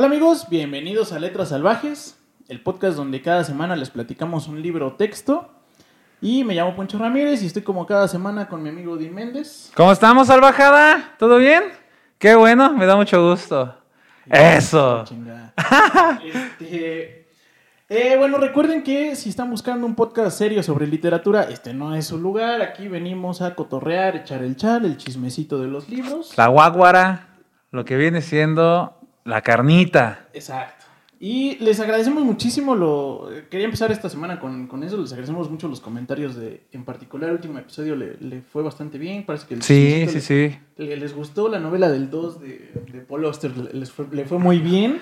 Hola amigos, bienvenidos a Letras Salvajes, el podcast donde cada semana les platicamos un libro o texto. Y me llamo Poncho Ramírez y estoy como cada semana con mi amigo Di Méndez. ¿Cómo estamos, salvajada? ¿Todo bien? Qué bueno, me da mucho gusto. Eso. Este, eh, bueno, recuerden que si están buscando un podcast serio sobre literatura, este no es su lugar. Aquí venimos a cotorrear, echar el chal, el chismecito de los libros. La guaguara, lo que viene siendo la carnita. Exacto. Y les agradecemos muchísimo lo... Quería empezar esta semana con, con eso, les agradecemos mucho los comentarios de... En particular, el último episodio le, le fue bastante bien, parece que... el Sí, sí, sí. le- les gustó la novela del 2 de, de Paul Auster, le- les fue, le fue muy bien.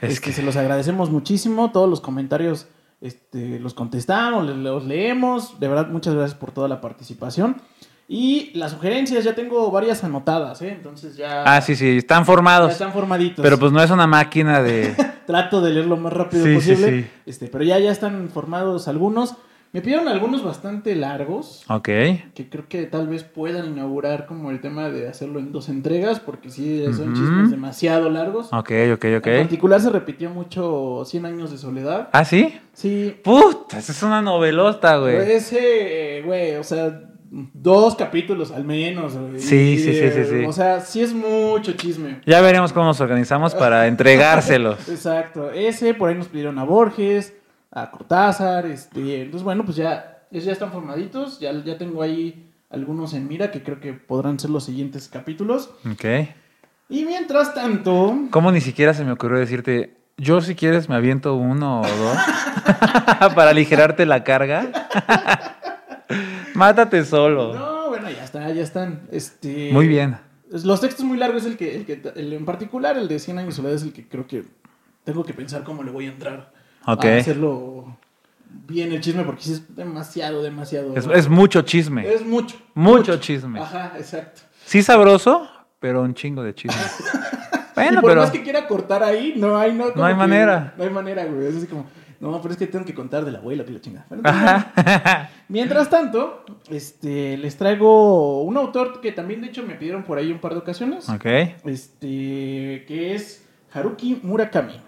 Es Este, que- Se los agradecemos muchísimo, todos los comentarios este, los contestamos, los leemos, de verdad muchas gracias por toda la participación. Y las sugerencias, ya tengo varias anotadas, ¿eh? entonces ya, Ah, sí, sí, están ya formados. están formaditos. Pero pues no es una máquina de... Trato de leer lo más rápido Sí, sí, posible, sí. Este, pero ya, ya están formados algunos. Me pidieron algunos bastante largos, Ok. que creo que tal vez puedan inaugurar como el tema de hacerlo en dos entregas, porque sí, son Ujú. chismes demasiado largos. Ok, ok, ok. En particular se repitió mucho 100 años de soledad. ¿Ah, sí? Sí. Puta, esa es una novelota, güey. Ese, eh, güey, o sea, dos capítulos al menos. güey. Sí, sí, sí, sí, sí. O sea, sí es mucho chisme. Ya veremos cómo nos organizamos para entregárselos. Exacto. Ese, por ahí nos pidieron a Borges, a Cortázar, este. Entonces, bueno, pues ya, ya están formaditos. Ya, ya tengo ahí algunos en mira que creo que podrán ser los siguientes capítulos. Ok. Y mientras tanto, ¿Cómo ni siquiera se me ocurrió decirte, yo si quieres me aviento uno o dos para aligerarte la carga? Mátate solo. no, bueno, ya está, ya están. Este. Muy bien. Los textos muy largos es el que, el que el en particular, el de 100 años de soledad es el que creo que tengo que pensar cómo le voy a entrar Ok. a hacerlo bien el chisme, porque es demasiado, demasiado. Es, es mucho chisme. Es mucho. Mucho chisme. Ajá, exacto. Sí sabroso, pero un chingo de chisme. y Bueno, por pero... más que quiera cortar ahí, no hay, no, como hay que- manera. No hay manera, güey. Es así como, no, pero es que tengo que contar de la abuela que la chingada. Bueno. Mientras tanto, este, les traigo un autor que también, de hecho, me pidieron por ahí un par de ocasiones. ok. Este, que es Haruki Murakami.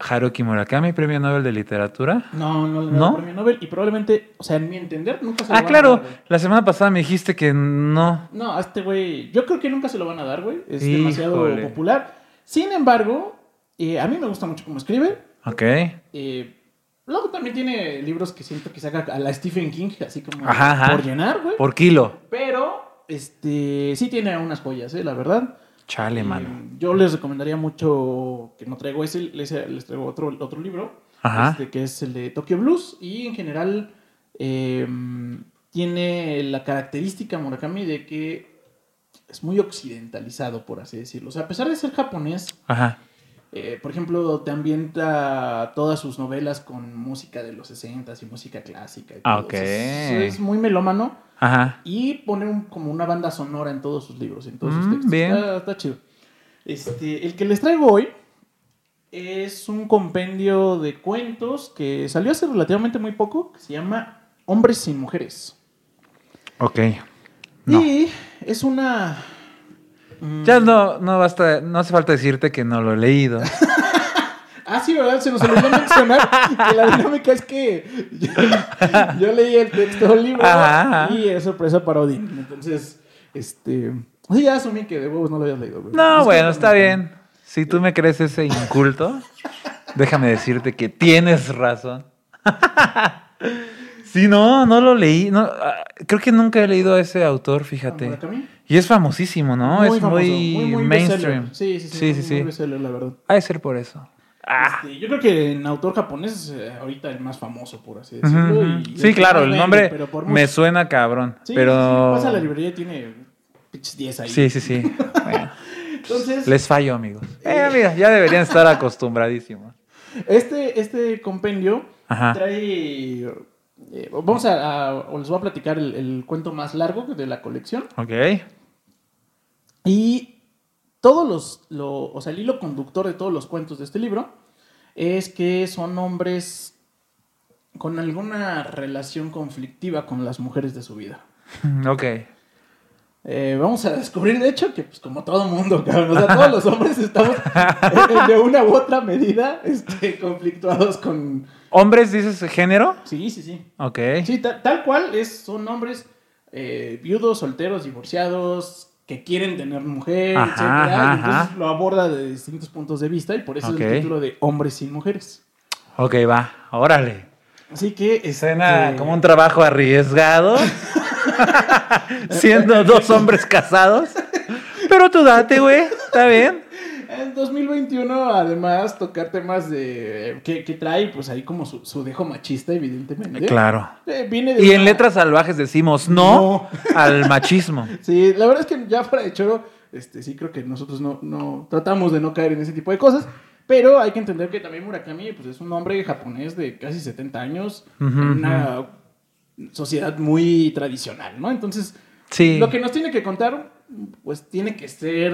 Haruki Murakami, premio Nobel de Literatura. No, no ¿No? ¿No? premio Nobel y probablemente, o sea, en mi entender, nunca se lo Ah, van a claro. dar, güey. La semana pasada me dijiste que no. No, a este güey, yo creo que nunca se lo van a dar, güey. Es Híjole. demasiado popular. Sin embargo, eh, a mí me gusta mucho cómo escribe. Ok. Eh, luego también tiene libros que siento que saca a la Stephen King, así como Ajá, ajá. por llenar, güey. Por kilo. Pero, este, sí tiene unas joyas, eh, la verdad. Chale, mano. yo les recomendaría mucho que no traigo ese, les, les traigo otro, otro libro, Ajá. este, que es el de Tokyo Blues. Y en general eh, tiene la característica Murakami de que es muy occidentalizado, por así decirlo. O sea, a pesar de ser japonés, Ajá. Eh, por ejemplo, te ambienta todas sus novelas con música de los 60 y música clásica. y Ah, todo. es, es muy melómano Ajá. y pone un- como una banda sonora en todos sus libros, en todos sus Mm, textos. bien. Está, está chido. Este, el que les traigo hoy es un compendio de cuentos que salió hace relativamente muy poco, que se llama Hombres sin Mujeres. Ok. No. Y es una... mm, Ya no, no basta, no hace falta decirte que no lo he leído. Ah, sí, ¿verdad? Se nos olvidó mencionar que la dinámica es que yo, yo leí el texto del libro Ajá, ajá. y es sorpresa para Odín. Entonces, este... Sí, ya asumí que de huevos no lo habías leído. güey. No, bueno, está bien. Si tú me crees ese inculto, déjame decirte que tienes razón. Sí, no, no lo leí. No, ah, creo que nunca he leído a ese autor, fíjate. Y es famosísimo, ¿no? es famoso, muy, mainstream. Sí, sí, sí. Sí, muy- sí, muy la verdad. Ha de ser por eso. Ah. Este, yo creo que en autor japonés es eh, ahorita el más famoso, por así decirlo. y Sí, claro, el nombre pero me suena cabrón. Sí, pero. sí, sí, pasa a la librería tiene pinches 10 ahí. Sí, sí, sí. Bueno, Entonces, les fallo, amigos. Eh, mira, ya deberían estar acostumbradísimos. este, este compendio Ajá. trae. Eh, vamos a, a- o les voy a platicar el, el cuento más largo de la colección. Ok. Y todos los, lo- o sea, el hilo conductor de todos los cuentos de este libro es que son hombres con alguna relación conflictiva con las mujeres de su vida. Ok. Eh, vamos a descubrir, de hecho, que pues como todo mundo, cabrón, o sea, todos los hombres estamos eh, de una u otra medida este, conflictuados con... ¿Hombres dices género? Sí, sí, sí. Ok. Sí, ta- tal cual es, son hombres eh, viudos, solteros, divorciados, que quieren tener mujer, Ajá, etcétera, y ajá, entonces ajá. lo aborda de distintos puntos de vista y por eso es el título de Hombres sin mujeres. Ok, va. Órale. Así que... Suena este, como un trabajo arriesgado. Siendo dos hombres casados. Pero tú date, güey. Está bien. En 2021, además, tocar temas de que, que trae, pues ahí como su, su dejo machista, evidentemente. Claro. Eh, viene de Y en letras salvajes decimos no, al machismo. Sí, la verdad es que ya fuera de choro, este, sí creo que nosotros no, no tratamos de no caer en ese tipo de cosas. Pero hay que entender que también Murakami pues, es un hombre japonés de casi 70 años, una sociedad muy tradicional, ¿no? Entonces, Sí. lo que nos tiene que contar, pues tiene que ser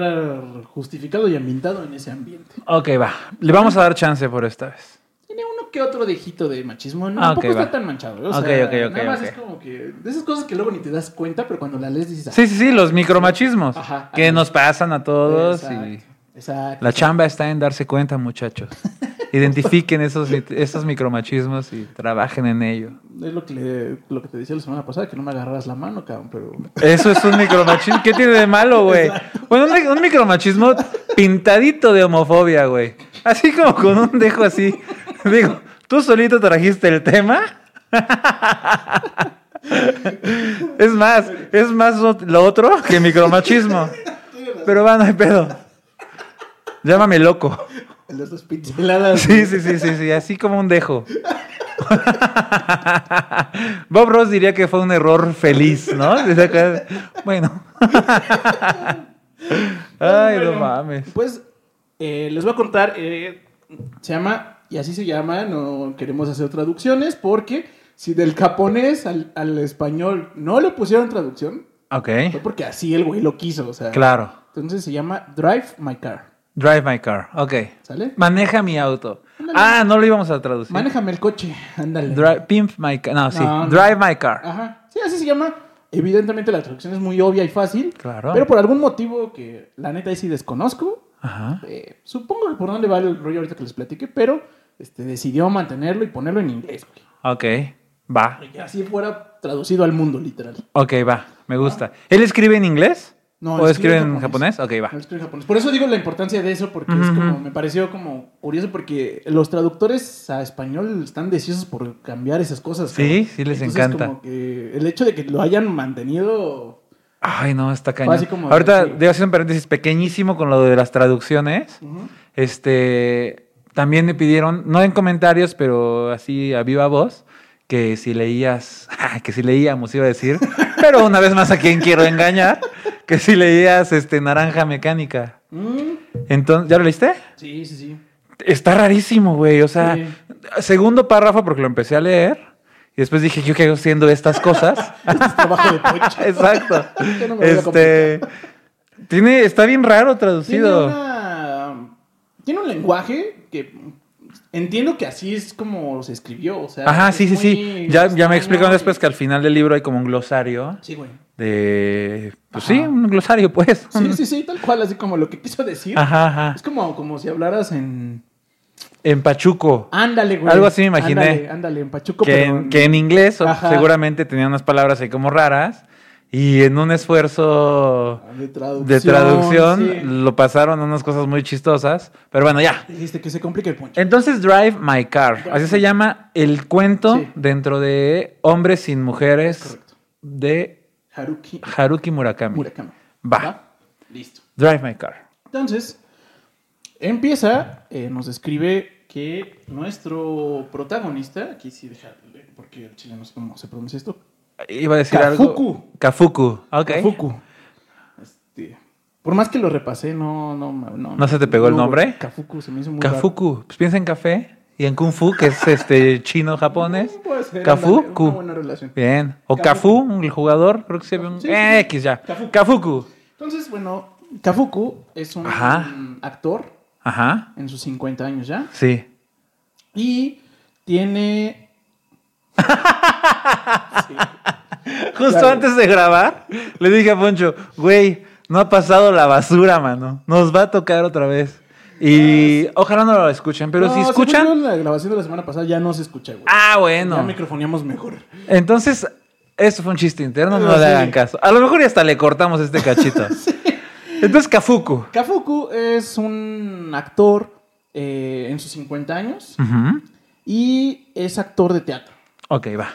justificado y ambientado en ese ambiente. Ok, va. Le vamos a dar chance por esta vez. Tiene uno que otro dejito de machismo, no, Ah, tampoco está tan manchado. ¿eh? O Ok, sea, ok, ok, nada más es como que de esas cosas que luego ni te das cuenta, pero cuando la lees dices, ah, Sí, sí, sí, los micromachismos Ajá, que nos pasan a todos. exacto, y exacto. la chamba está en darse cuenta, muchachos. Identifiquen esos, esos micromachismos y trabajen en ello. Es lo que, le- lo que te decía la semana pasada, que no me agarraras la mano, cabrón, pero... Eso es un micromachismo. ¿Qué tiene de malo, güey? Bueno, un, un micromachismo pintadito de homofobia, güey. Así como con un dejo así. Digo, ¿tú solito trajiste el tema? Es más, es más lo lo otro que micromachismo. Pero va, no hay pedo. Llámame loco. En las dos pinceladas. Sí, sí, sí, sí, sí, así como un dejo. Bob Ross diría que fue un error feliz, ¿no? Bueno. Ay, no mames. Pues eh, les voy a contar, eh, se llama, y así se llama, no queremos hacer traducciones, porque si del japonés al, al español no le pusieron traducción, Ok, fue porque así el güey lo quiso, o sea. claro. Entonces se llama Drive My Car, Drive my car, ok. ¿sale? Maneja mi auto. Ándale. Ah, no lo íbamos a traducir. Manéjame el coche, ándale. Drive, pimp my car. No, sí. No, no. Drive my car. Ajá, sí, así se llama. Evidentemente la traducción es muy obvia y fácil, Claro. pero por algún motivo que la neta ahí sí desconozco, Ajá. eh, supongo que por dónde va el rollo ahorita que les platique, pero este, decidió mantenerlo y ponerlo en inglés, güey. Ok, va. Y que así fuera traducido al mundo, literal. Ok, va. Me gusta. ¿Él escribe en inglés? No, ¿O escribe en japonés? Ok, va. Escribe en japonés. Por eso digo la importancia de eso, porque es como, me pareció como curioso, porque los traductores a español están deseosos por cambiar esas cosas. Sí, sí les encanta. como que el hecho de que lo hayan mantenido... Ay, no, está cañón. Ahorita debo hacer un paréntesis pequeñísimo con lo de las traducciones. Este, también me pidieron, no en comentarios, pero así a viva voz, que si leías, que si leíamos, iba a decir, pero una vez más a quien quiero engañar, que si leías este Naranja Mecánica. Mm, Entonces, ¿ya lo leíste? Sí, sí, sí. Está rarísimo, güey. O sea, Sí. segundo párrafo porque lo empecé a leer y después dije, ¿yo qué hago haciendo estas cosas? Este es trabajo de pocho. Exacto. Yo no me voy a este, tiene, está bien raro Tiene, traducido. una- tiene un lenguaje que entiendo que así es como se escribió. O sea, Ajá, sí, sí, sí. Ya, ya me explicaron después que al final del libro hay como un glosario Sí, güey. de... Pues Ajá. sí, un glosario, pues. Sí, sí, sí, tal cual, así como lo que quiso decir. Ajá, ajá. Es como, como si hablaras en. En Pachuco. Ándale, güey. Algo así me imaginé. Ándale, ándale, en Pachuco, Que pero en, que en inglés Ajá. seguramente tenía unas palabras ahí como raras. Y en un esfuerzo De traducción. de traducción sí. lo pasaron a unas cosas muy chistosas. Pero bueno, ya. Dijiste que se complica el poncho. Entonces, Drive My Car. Así se llama el cuento Sí. dentro de Hombres sin Mujeres Correcto. de Haruki Haruki Murakami. Murakami. Va. Listo. Drive My Car. Entonces, empieza, eh, nos describe que nuestro protagonista, aquí sí deja, porque el chile no sé cómo se pronuncia esto, Iba a decir Kafuku. algo. Kafuku. Ok. Kafuku. Este, por más que lo repasé, no, no, no. ¿No se te pegó el nombre? Kafuku se me hizo muy raro. Kafuku. Pues piensa en café y en Kung Fu, que es este chino japonés. Kafuku. ándale, Una buena relación. Bien. O Kafuku. Kafu, el jugador, creo que se ve un Sí, eh, sí. X ya. Kafuku. Kafuku. Entonces, bueno, Kafuku es un Ajá. actor Ajá. en sus 50 años ya. Sí. Y tiene. Sí. Justo Claro. antes de grabar, le dije a Poncho, güey, no ha pasado la basura, mano. Nos va a tocar otra vez. Y ojalá no lo escuchen, pero No, si escuchan. yo, la grabación de la semana pasada ya no se escucha, güey. Ah, Ya bueno. microfoneamos mejor. Entonces, esto fue un chiste interno, no le hagan caso. A lo mejor y hasta le cortamos este cachito. Entonces, Kafuku. Kafuku es un actor eh, en sus 50 años y es actor de teatro. Ok, va.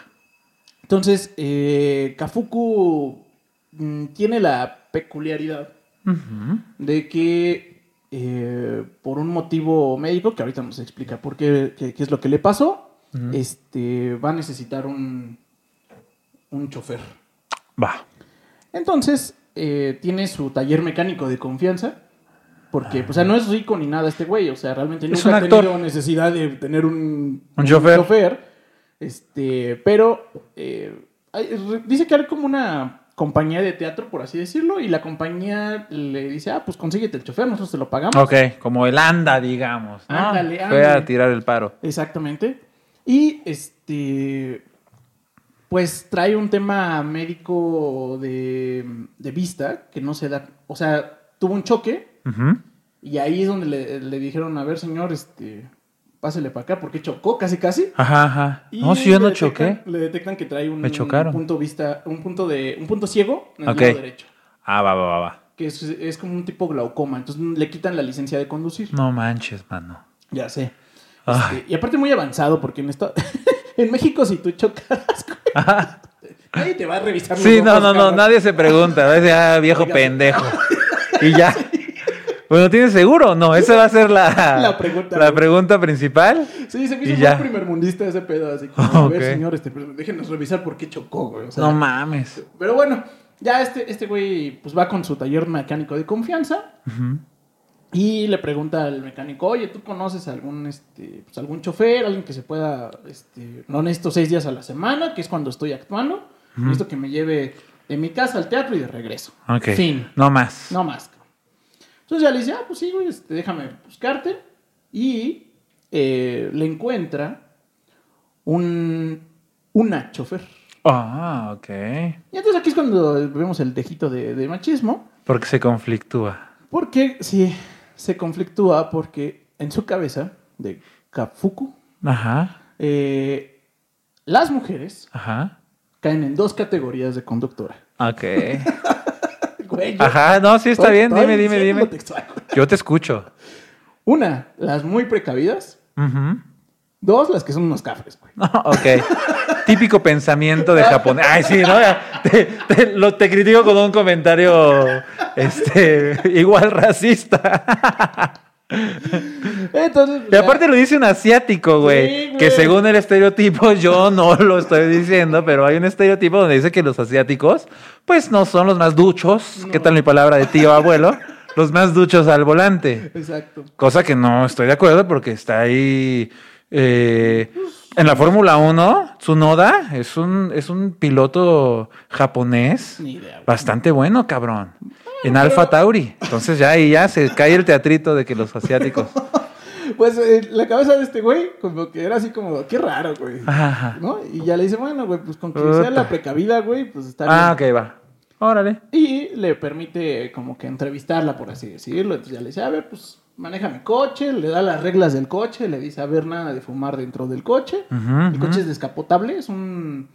Entonces, eh, Kafuku mm, tiene la peculiaridad de que eh, por un motivo médico, que ahorita nos explica por qué, qué- qué es lo que le pasó, este, va a necesitar un, un chofer. Va. Entonces, eh, tiene su taller mecánico de confianza. Porque, o sea, no es rico ni nada este güey. O sea, realmente nunca un ha tenido necesidad de tener un, Un chofer. Este, pero eh, hay- dice que hay como una compañía de teatro, por así decirlo, y la compañía le dice, ah, pues consíguete el chofer, nosotros te lo pagamos. Ok, como el anda, digamos. ¿no? Ándale, Fue a tirar el paro. Exactamente. Y este, pues trae un tema médico de, de vista que no se da, o sea, tuvo un choque y ahí es donde le, le dijeron, a ver, señor, este, pásele para acá porque chocó casi casi. Ajá, ajá. Y No, si yo no detectan- choqué. Le detectan que trae un Me chocaron. punto vista, un punto de, un punto ciego en el lado derecho. Ah, va, va, va, va. Que es, es como un tipo glaucoma. Entonces le quitan la licencia de conducir. No manches, mano. Ya sé. Este, y aparte muy avanzado, porque en esta... en México si tú chocaras, güey, nadie te va a revisar. Sí, no, no, no, nadie se pregunta. A decir, ah, viejo Oiga. pendejo. Y ya. Bueno, ¿tienes seguro? No, esa va a ser la, La pregunta, la güey. pregunta principal. Sí, se me hizo muy primermundista ese pedo, así como, a ver, Ok. señor, este, déjenos revisar por qué chocó, güey. o sea, No mames. pero bueno, ya este, este güey pues va con su taller mecánico de confianza y le pregunta al mecánico, oye, ¿tú conoces algún, este, pues, algún chofer, alguien que se pueda, este, no necesito seis días a la semana, que es cuando estoy actuando, necesito que me lleve de mi casa al teatro y de regreso. Ok. Fin. No más. No más. Entonces ya le dice, ah, pues sí, güey, este, déjame buscarte. Y eh, le encuentra un, una chofer. Ah, ok. Y entonces aquí es cuando vemos el tejito de, de machismo. Porque se conflictúa. Porque, sí, se conflictúa porque en su cabeza de Kafuku, Ajá. eh, las mujeres Ajá. caen en dos categorías de conductora. Ok. Güey, Ajá, no, sí está estoy- bien. Dime, dime, dime. textual. Yo te escucho. Una, las muy precavidas. Dos, las que son unos cafres, güey. Ok. Típico pensamiento de japonés. Ay, sí, ¿no? Te- lo, te critico con un comentario este, igual racista. Entonces, Y aparte lo dice un asiático, güey. Sí, que según el estereotipo, yo no lo estoy diciendo, pero hay un estereotipo donde dice que los asiáticos, pues no son los más duchos. ¿Qué tal mi palabra de tío abuelo? Los más duchos al volante. Exacto. Cosa que no estoy de acuerdo porque está ahí. eh, en la Fórmula 1, Tsunoda es un, es un piloto japonés Ni idea. güey. bastante bueno, cabrón. En Alfa Tauri. Entonces ya ahí ya se cae el teatrito de que los asiáticos. Pues eh, la cabeza de este güey, como que era así como, qué raro, güey. Ajá. ¿No? Y ya le dice, bueno, güey, pues con que sea la precavida, güey, pues está Ah, bien. ok, va. Órale. Y le permite como que entrevistarla, por así decirlo. Entonces ya le dice, a ver, pues maneja mi coche, le da las reglas del coche, le dice, a ver, nada de fumar dentro del coche. Ujú, El coche es descapotable, es un,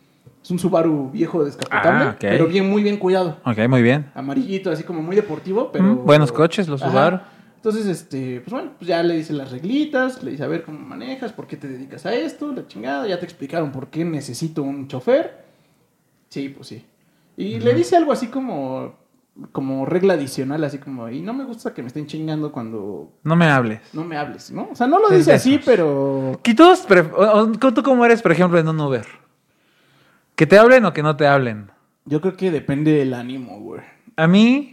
es un Subaru viejo descapotable, Ah, pero bien, muy bien cuidado. Ok, muy bien. amarillito, así como muy deportivo, pero... Mm, buenos coches, los Ajá. Subaru. Entonces, este, pues bueno, pues ya le dice las reglitas, le dice a ver cómo manejas, por qué te dedicas a esto, la chingada, ya te explicaron por qué necesito un chofer. Sí, pues sí. Y le dice algo así como, como regla adicional, así como, y no me gusta que me estén chingando cuando No me hables. no me hables, ¿no? O sea, no lo Es dice así, pero... ¿Y ¿Tú cómo eres, por ejemplo, en un Uber? ¿Que te hablen o que no te hablen? Yo creo que depende del ánimo, güey. A mí,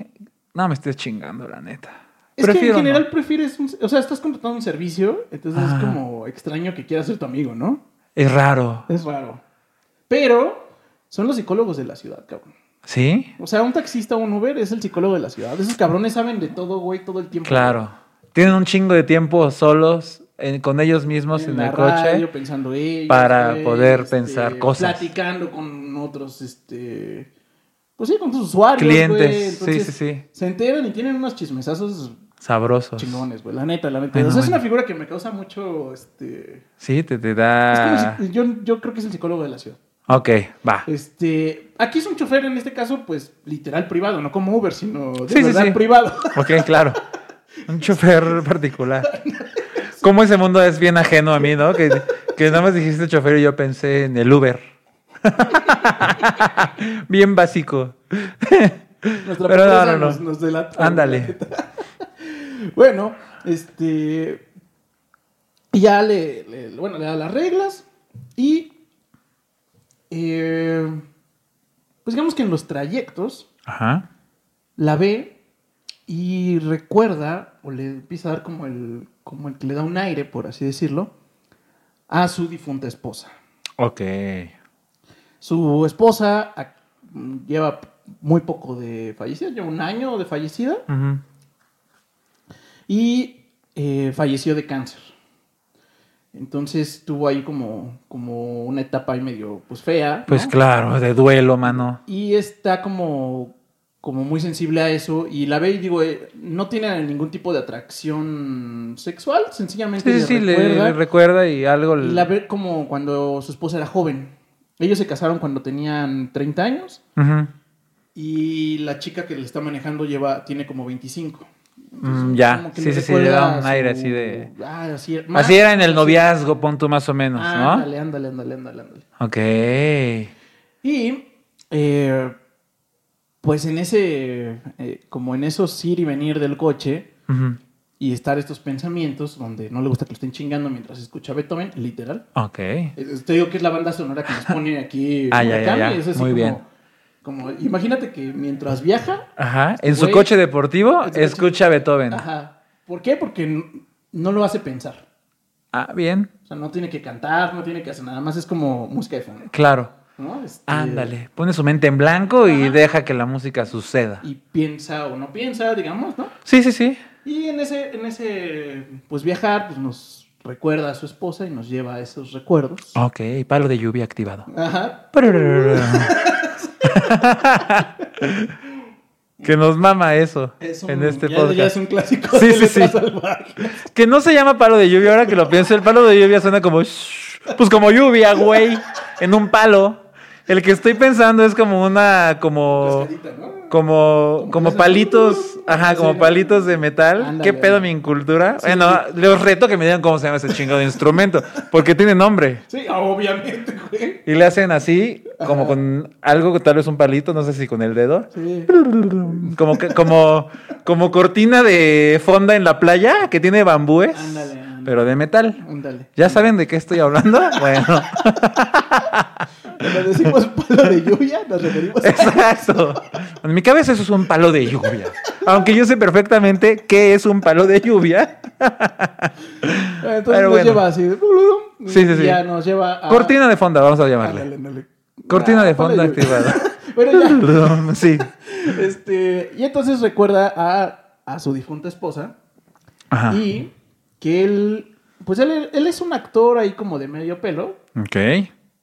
no me estés chingando, la neta. Es que en general no. prefieres, un- o sea, estás contratando un servicio, entonces es como extraño que quieras ser tu amigo, ¿no? Es raro. Es raro. Pero son los psicólogos de la ciudad, cabrón. ¿Sí? O sea, un taxista o un Uber es el psicólogo de la ciudad. Esos cabrones saben de todo, güey, todo el tiempo. Claro. Tienen un chingo de tiempo solos con ellos mismos en, la el coche. radio, pensando ellos, para poder pensar cosas. Platicando con otros, este... Pues sí, con sus usuarios, Clientes, sí, sí, sí. Se enteran y tienen unos chismesazos Sabrosos. chingones, güey. La neta, la neta. Bueno, o sea, es una figura que me causa mucho, este... Sí, te, te da... yo, yo creo que es el psicólogo de la ciudad. Ok, va. Este, aquí es un chofer en este caso, pues literal privado, no como Uber, sino de Sí, sí, sí. privado. Ok, claro. Un chofer particular. ¿Cómo ese mundo es bien ajeno a mí, no? Que, que nada más dijiste chofer y yo pensé en el Uber. bien básico. Nuestra Pero no, no, no. Nos, nos delata. Ándale. bueno, este. Ya le, le- Bueno, le da las reglas. Y. eh, pues digamos que en los trayectos Ajá. la ve y recuerda, o le empieza a dar como el. Como el que le da un aire, por así decirlo, a su difunta esposa. Ok. Su esposa lleva muy poco de fallecida, lleva un año de fallecida y eh, falleció de cáncer. Entonces tuvo ahí como, como una etapa ahí medio pues fea. ¿no? Pues claro, de duelo, mano. Y está como, como muy sensible a eso y la ve y digo, eh, no tiene ningún tipo de atracción sexual, sencillamente Sí, le sí, le, recuerda le recuerda y algo... y la ve como cuando su esposa era joven. Ellos se casaron cuando tenían 30 años Ujú. y la chica que le está manejando lleva tiene como 25. Mm, ya. como que Sí, le sí, sí, le da un aire su- así de... Ah, así, Así era en el noviazgo, pon tú más o menos, ¿no? Ándale, ándale, ándale, ándale, ándale. Ok. Y eh, pues en ese, eh, como en esos ir y venir del coche y estar estos pensamientos donde no le gusta que lo estén chingando mientras escucha Beethoven, literal. Ok. Eh, Te digo que es la banda sonora que nos pone aquí. Ah, ya, ya, ya. es así Muy como- bien. Como, imagínate que mientras viaja, Ajá. En su coche deportivo coche- escucha Beethoven. Ajá. ¿Por qué? Porque no lo hace pensar. Ah, bien. O sea, no tiene que cantar, no tiene que hacer nada más, es como música de fondo. Claro. ¿No? Este, Ándale. Pone su mente en blanco y deja que la música suceda. Y piensa o no piensa, digamos, ¿no? Sí, sí, sí. Y en ese, en ese, pues viajar, pues nos recuerda a su esposa y nos lleva a esos recuerdos. Ok, palo de lluvia activado. Ajá. que nos mama eso Es un, en este ya, podcast. ya es un clásico Sí, de sí, sí. Que no se llama palo de lluvia, ahora que lo pienso, el palo de lluvia suena como... shh, Pues como lluvia, güey, en un palo. El que estoy pensando es como una, como... Como, como palitos, ajá, como palitos de metal. Ándale, ¿Qué pedo mi incultura? Sí, bueno, les reto que me digan cómo se llama ese chingado de instrumento, porque tiene nombre. Sí, obviamente, güey. Y le hacen así, como con algo, tal vez un palito, no sé si con el dedo. Sí. Como, que- como, como cortina de fonda en la playa que tiene bambúes, Ándale, ándale. pero de metal. Ándale. ¿Ya saben de qué estoy hablando? Bueno, Cuando decimos palo de lluvia, nos referimos a... exacto. En mi cabeza eso es un palo de lluvia. Aunque yo sé perfectamente qué es un palo de lluvia. Entonces Pero nos bueno. lleva así. Sí, sí, sí. Ya nos lleva a... Cortina de fonda, vamos a llamarle. Ándale, ándale. Cortina Ah, de fonda activada. bueno, ya. Sí. Este, y entonces recuerda a, a su difunta esposa Ajá. y que él, pues él, él es un actor ahí como de medio pelo, Ok.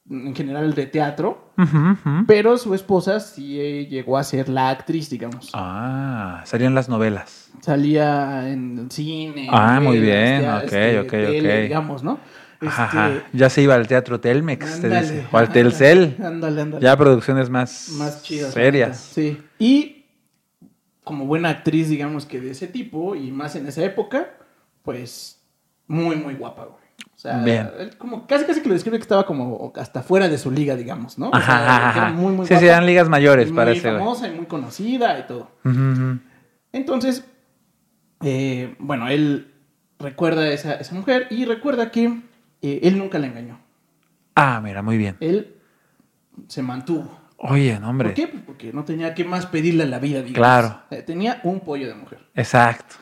En general de teatro, pero su esposa sí eh, llegó a ser la actriz, digamos. Ah, serían las novelas. Salía en el cine. Ah, en muy bien, ok, este, ok, tele, ok. digamos, ¿no? Este, ajá. Ya se iba al teatro Telmex, te ándale, dice. O al Telcel. Ándale, ándale. Ya producciones más, más chidas. serias. neta, Sí. Y como buena actriz, digamos que de ese tipo, y más en esa época, pues muy, muy guapa, güey. O sea, Bien. él como casi casi que lo describe que estaba como hasta fuera de su liga, digamos, ¿no? O sea, ajá, ajá. muy, muy sí, sí, eran ligas mayores muy ese güey. famosa y muy conocida y todo. Entonces, eh, bueno, él recuerda a esa, esa mujer y recuerda que eh, él nunca la engañó. Ah, mira, muy bien. Él se mantuvo. Oye, no, hombre. ¿Por qué? Pues porque no tenía que más pedirle a la vida, digamos. Claro. Eh, Tenía un pollo de mujer. Exacto.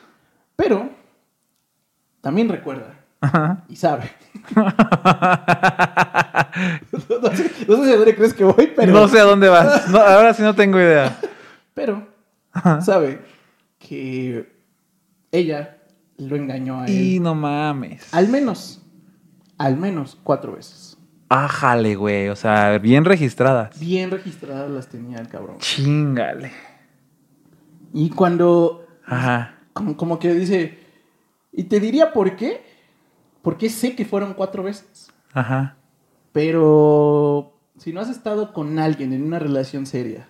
Pero también recuerda Ajá. y sabe. no, sé, no sé a dónde crees que voy, pero. No sé a dónde vas. No, ahora sí no tengo idea. Pero Ajá. sabe que ella lo engañó a él. Y no mames. Al menos, al menos cuatro veces. Ájale, güey. O sea, bien registradas. Bien registradas las tenía el cabrón. Chingale. Y cuando, Ajá. como, como que dice, y te diría por qué, porque sé que fueron cuatro veces, Ajá. pero si no has estado con alguien en una relación seria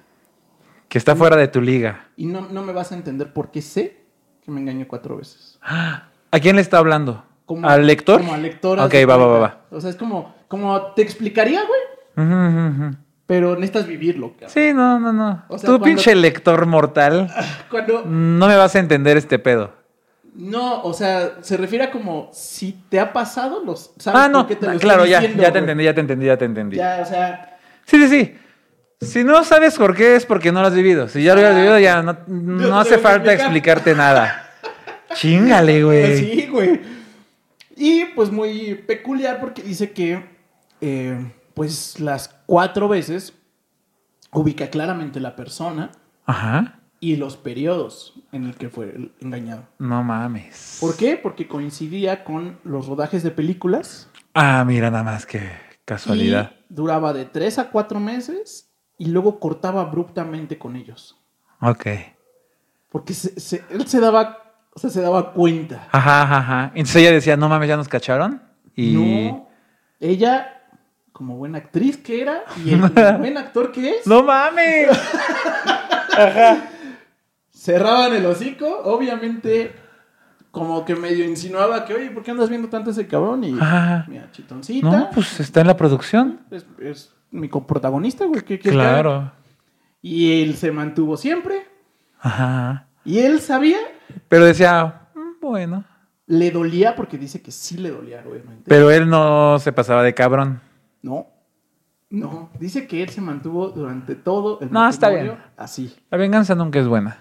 Que está fuera de tu liga. y no, no me vas a entender por qué sé que me engañó cuatro veces. ¿A quién le está hablando? Como- ¿Al lector? Como al lector. Ok, va, va, va. O sea, es como, como te explicaría, güey, Ujú, ujú, ujú. pero necesitas vivirlo. cabrón. Sí, no, no, no. O sea, Tú, cuando- pinche lector mortal, Cuando, no me vas a entender este pedo. No, o sea, se refiere a como si te ha pasado, los, ¿sabes Ah, no, por qué te lo claro, estoy ya, diciendo, ya te güey? entendí, ya te entendí, ya te entendí. Ya, o sea, Sí, sí, sí. Si no sabes por qué es porque no lo has vivido. Si ya lo hubieras Ah, vivido, ya no, no te hace falta explicar. explicarte nada. Chingale, güey. Sí, güey. Y pues muy peculiar porque dice que, eh, pues las cuatro veces ubica claramente la persona Ajá. Y los periodos en el que fue engañado. No mames. ¿Por qué? Porque coincidía con los rodajes de películas. Ah, mira nada más que casualidad. Y duraba de tres a cuatro meses y luego cortaba abruptamente con ellos. Ok. Porque se- se- él se daba, o sea, se daba cuenta. Ajá, ajá, ajá. Entonces ella decía, no mames, ya nos cacharon. Y. No, ella, como buena actriz que era, y el buen actor que es, ¡No mames! cerraban el hocico, obviamente, como que medio insinuaba que, oye, ¿por qué andas viendo tanto ese cabrón? Y, mira, chitoncita, No, pues está en la producción. es, es mi coprotagonista, güey, ¿qué haga? Claro. Y él se mantuvo siempre, Ajá. y él sabía, Pero decía, "Mm, bueno. le dolía, porque dice que sí le dolía, obviamente. Pero él no se pasaba de cabrón. No, no, dice que él se mantuvo durante todo el No, está bien. así. La venganza nunca es buena.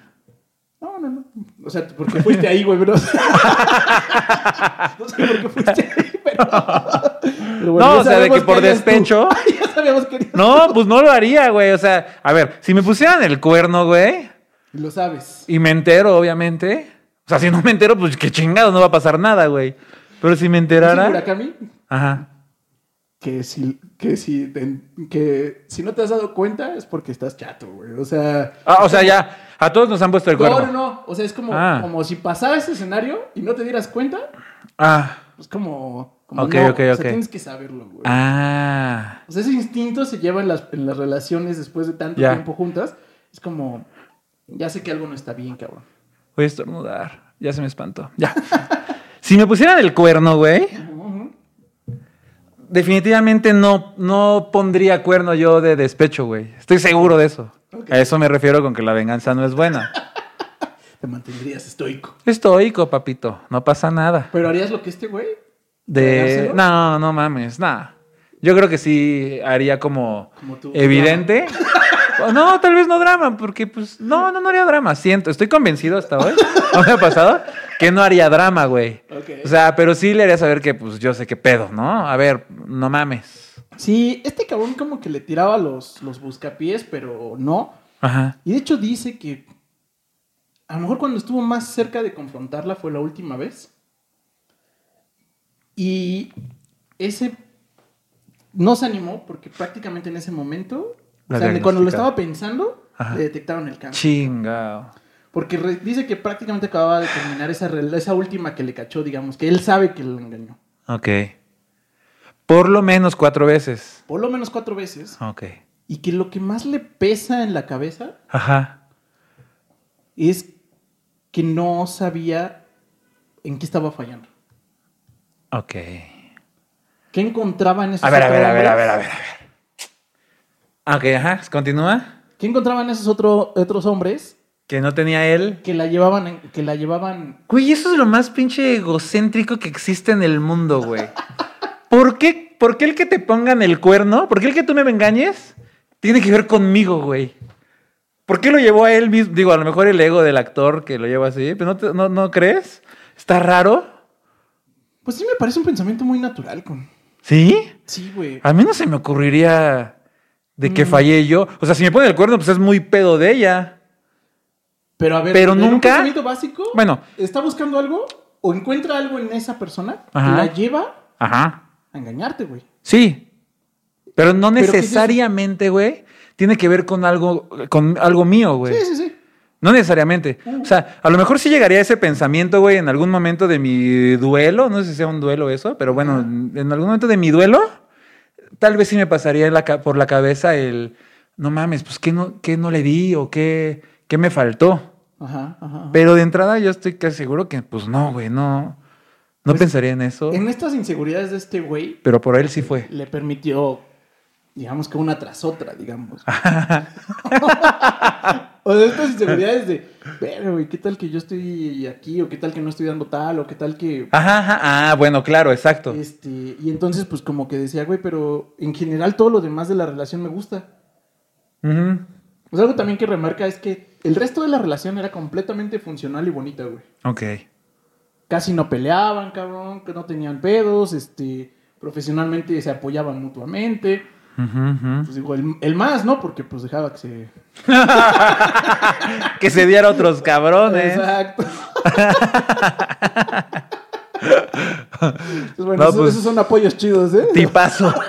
No, no, no. O sea, porque fuiste ahí, güey, bro. no sé por qué fuiste ahí, pero. pero bueno, No, o sea, de que por tú. despecho. ya sabíamos que No, pues no lo haría, güey. O sea, a ver, si me pusieran el cuerno, güey, tú. Lo sabes. y me entero, obviamente. O sea, si no me entero, pues qué chingado, no va a pasar nada, güey. Pero si me enterara. Murakami Ajá. que si, que, si que si no te has dado cuenta es porque estás chato, güey. O sea. Ah, o sea, ya. A todos nos han puesto el No, cuerno. no, no. O sea, es como, Ah. como si pasara ese escenario y no te dieras cuenta. Ah. Es como. como Ok, no, ok, o sea, ok. tienes que saberlo, güey. Ah. O sea, ese instinto se lleva en las, en las relaciones después de tanto Ya. tiempo juntas. Es como, ya sé que algo no está bien, cabrón. Voy a estornudar. Ya se me espantó. Ya. si me pusieran el cuerno, güey, definitivamente no, no pondría cuerno yo de despecho, güey. Estoy seguro de eso. A eso me refiero con que la venganza no es buena. Te mantendrías estoico. Estoico, papito. No pasa nada. Pero harías lo que este güey. De... No, no mames, nada. Yo creo que sí haría como, Como tú, evidente. No, tal vez no drama, porque pues no, no, no haría drama. Siento, estoy convencido hasta hoy, no me ha pasado, que no haría drama, güey. O sea, pero sí le haría saber que pues yo sé qué pedo, ¿no? A ver, no mames. Sí, este cabrón como que le tiraba los, los buscapiés, pero no. Ajá. Y de hecho dice que a lo mejor cuando estuvo más cerca de confrontarla fue la última vez. Y ese no se animó porque prácticamente en ese momento, La o sea, cuando lo estaba pensando, Ajá. le detectaron el cáncer. Chingao. Porque dice que prácticamente acababa de terminar esa, esa última que le cachó, digamos, que él sabe que le engañó. Ok. Por lo menos cuatro veces. Por lo menos cuatro veces. Ok. Y que lo que más le pesa en la cabeza Ajá. es que no sabía en qué estaba fallando. Ok. ¿Qué encontraba en esos A ver, a ver, a ver, a ver, a ver, a ver. Ok, ajá, continúa. ¿Qué encontraba en esos otro- otros hombres Que no tenía él. que la llevaban, en- que la llevaban Güey, eso es lo más pinche egocéntrico que existe en el mundo, güey. ¿Por qué, ¿Por qué el que te pongan el cuerno? ¿Por qué el que tú me engañes? Tiene que ver conmigo, güey. ¿Por qué lo llevó a él mismo? Digo, a lo mejor el ego del actor que lo lleva así, pero ¿no, te- no, no crees? ¿Está raro? Pues sí me parece un pensamiento muy natural. Con... ¿Sí? Sí, güey. A mí no se me ocurriría de que Mm. fallé yo. O sea, si me pone el cuerno, pues es muy pedo de ella. Pero a ver, Pero ¿en un nunca- pensamiento básico? Bueno. ¿Está buscando algo o encuentra algo en esa persona Ajá. que la lleva Ajá. A engañarte, güey. Sí. Pero no necesariamente, güey, tiene que ver con algo, con algo mío, güey. Sí, sí, sí. No necesariamente. O sea, a lo mejor sí llegaría ese pensamiento, güey, en algún momento de mi duelo. No sé si sea un duelo eso, pero bueno, en algún momento de mi duelo, tal vez sí me pasaría en la ca- por la cabeza el, no mames, pues ¿qué no, qué no le di o qué, qué me faltó? Ajá, ajá. ajá. Pero de entrada yo estoy casi seguro que, pues no, güey, no, no Pues, pensaría en eso. En estas inseguridades de este güey, Pero por él sí fue. le permitió, digamos que una tras otra, digamos. o de estas inseguridades de, ver, güey, ¿qué tal que yo estoy aquí? ¿O qué tal que no estoy dando tal? ¿O qué tal que... Ajá, ajá, ah, bueno, claro, exacto. Este, y entonces, pues como que decía, güey, pero en general todo lo demás de la relación me gusta. Ujú. Pues algo también que remarca es que el resto de la relación era completamente funcional y bonita, güey. Ok. Casi no peleaban, cabrón, que no tenían pedos, este, profesionalmente se apoyaban mutuamente. Pues digo, el, el más, ¿no? Porque pues dejaba que se... Que se diera otros cabrones. Exacto. Pues bueno, No, pues- esos son apoyos chidos, ¿eh? Tipazo.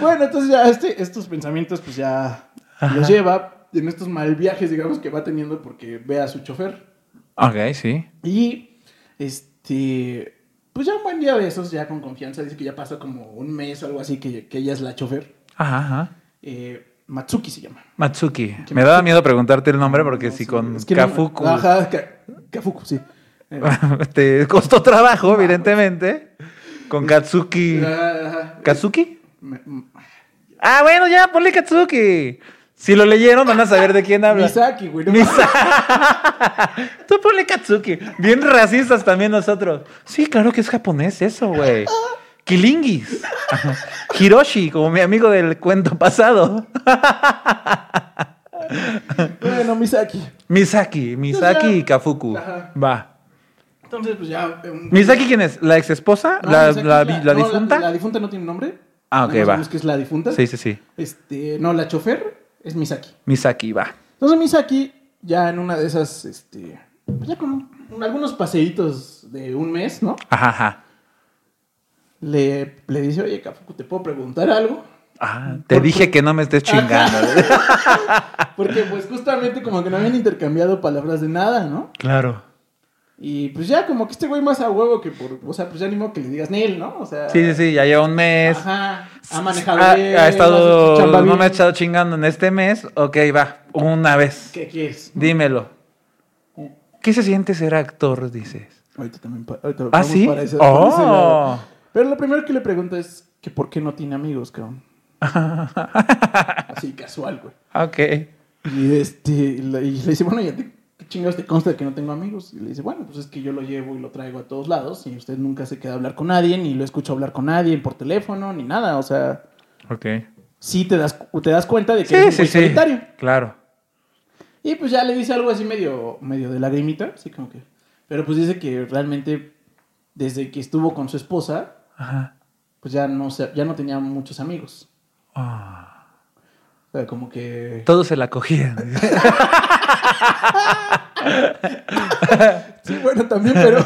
Bueno, entonces ya este, estos pensamientos pues ya Ajá. los lleva en estos mal viajes, digamos, que va teniendo porque ve a su chofer. Ok, sí. Y este, pues ya un buen día de esos, ya con confianza, dice que ya pasó como un mes o algo así que, que ella es la chofer. Ajá, ajá. Eh, Matsuki se llama. Matsuki. Me daba Matsuki- miedo preguntarte el nombre porque No, si sí, con es que no- Kafuku Ajá, Ka- Kafuku, sí. Eh, te costó trabajo, evidentemente. Con Katsuki. ajá. ¿Katsuki? Me- m- Ah, bueno, ya, ponle Katsuki. Si lo leyeron, van a saber de quién habla. Misaki, güey. no Misa- Tú ponle Katsuki. Bien racistas también nosotros. Sí, claro que es japonés eso, güey. Kilingis. Hiroshi, como mi amigo del cuento pasado. Bueno, Misaki. Misaki, Misaki y Kafuku. Ajá. Va. Entonces, pues ya. un- ¿Misaki quién es? ¿La ex esposa? No, ¿La, Misaki la no, difunta? La, difunta no tiene nombre. Ah, ok, va. que es la difunta. Sí, sí, sí. Este, no, la chofer es Misaki. Misaki, va. Entonces Misaki, ya en una de esas, este, pues ya con un- algunos paseitos de un mes, ¿no? Ajá, ajá. Le, le dice, oye, Kafuku, ¿te puedo preguntar algo? Ah, te dije que no me estés chingando. Porque pues justamente como que no habían intercambiado palabras de nada, ¿no? claro. Y pues ya como que este güey más a huevo que por, o sea, pues ya ni modo que le digas Nel, ¿no? O sea, Sí, sí, sí, ya lleva un mes. Ajá, ha manejado Ha, bien, estado, no bien. me ha echado chingando en este mes. Ok, va, una vez. ¿Qué quieres? Dímelo. ¿Qué se siente ser actor, dices? Ahorita también ahorita ¿Ah, sí? para ese- por ese lado. Oh. Pero lo primero que le pregunta es que por qué no tiene amigos, cabrón. Así casual, güey. Ok. Y, este, y le dice, bueno, ¿y a ti qué chingados te consta de que no tengo amigos? Y le dice, bueno, pues es que yo lo llevo y lo traigo a todos lados y usted nunca se queda a hablar con nadie, ni lo escucha hablar con nadie por teléfono, ni nada. O sea, Ok. sí te das, te das cuenta de que Sí, un sí, solitario. Claro. Y pues ya le dice algo así medio, medio de lagrimita, así como que... Pero pues dice que realmente desde que estuvo con su esposa, Ajá. pues ya no, ya no tenía muchos amigos. Ah. O sea, como que... Todos se la cogían. Sí, bueno, también, pero...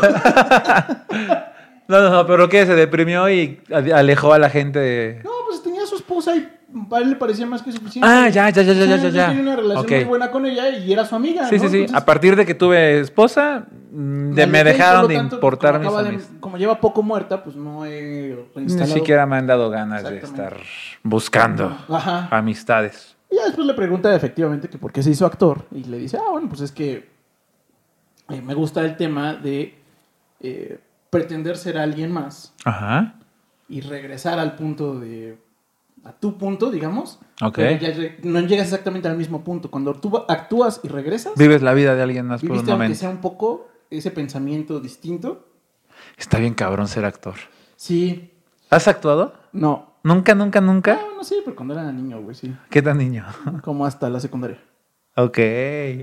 No, no, no, pero que se deprimió y alejó a la gente de... No, pues tenía a su esposa y a él le parecía más que suficiente. Ah, ya, ya, ya, ya, ya, ya, ya. Tenía una relación muy buena con ella y era su amiga. Sí, ¿no? sí, sí. Entonces, A partir de que tuve esposa, mm, de- me dejaron de tanto, importar como mis de- como lleva poco muerta, pues no he Ni siquiera me han dado ganas de estar buscando Ajá. amistades. Y ya después le pregunta efectivamente que por qué se hizo actor. Y le dice, ah, bueno, pues es que eh, me gusta el tema de eh, pretender ser alguien más Ajá. y regresar al punto de... a tu punto, digamos. Ok. Pero ya re- no llegas exactamente al mismo punto. Cuando tú actúas y regresas, Vives la vida de alguien más por un viviste aunque momento. sea un poco ese pensamiento distinto. Está bien cabrón ser actor. Sí, ¿Has actuado? no. Nunca, nunca, nunca. bueno, sí, pero cuando era niño, güey, sí. ¿Qué tan niño? Como hasta la secundaria. Ok.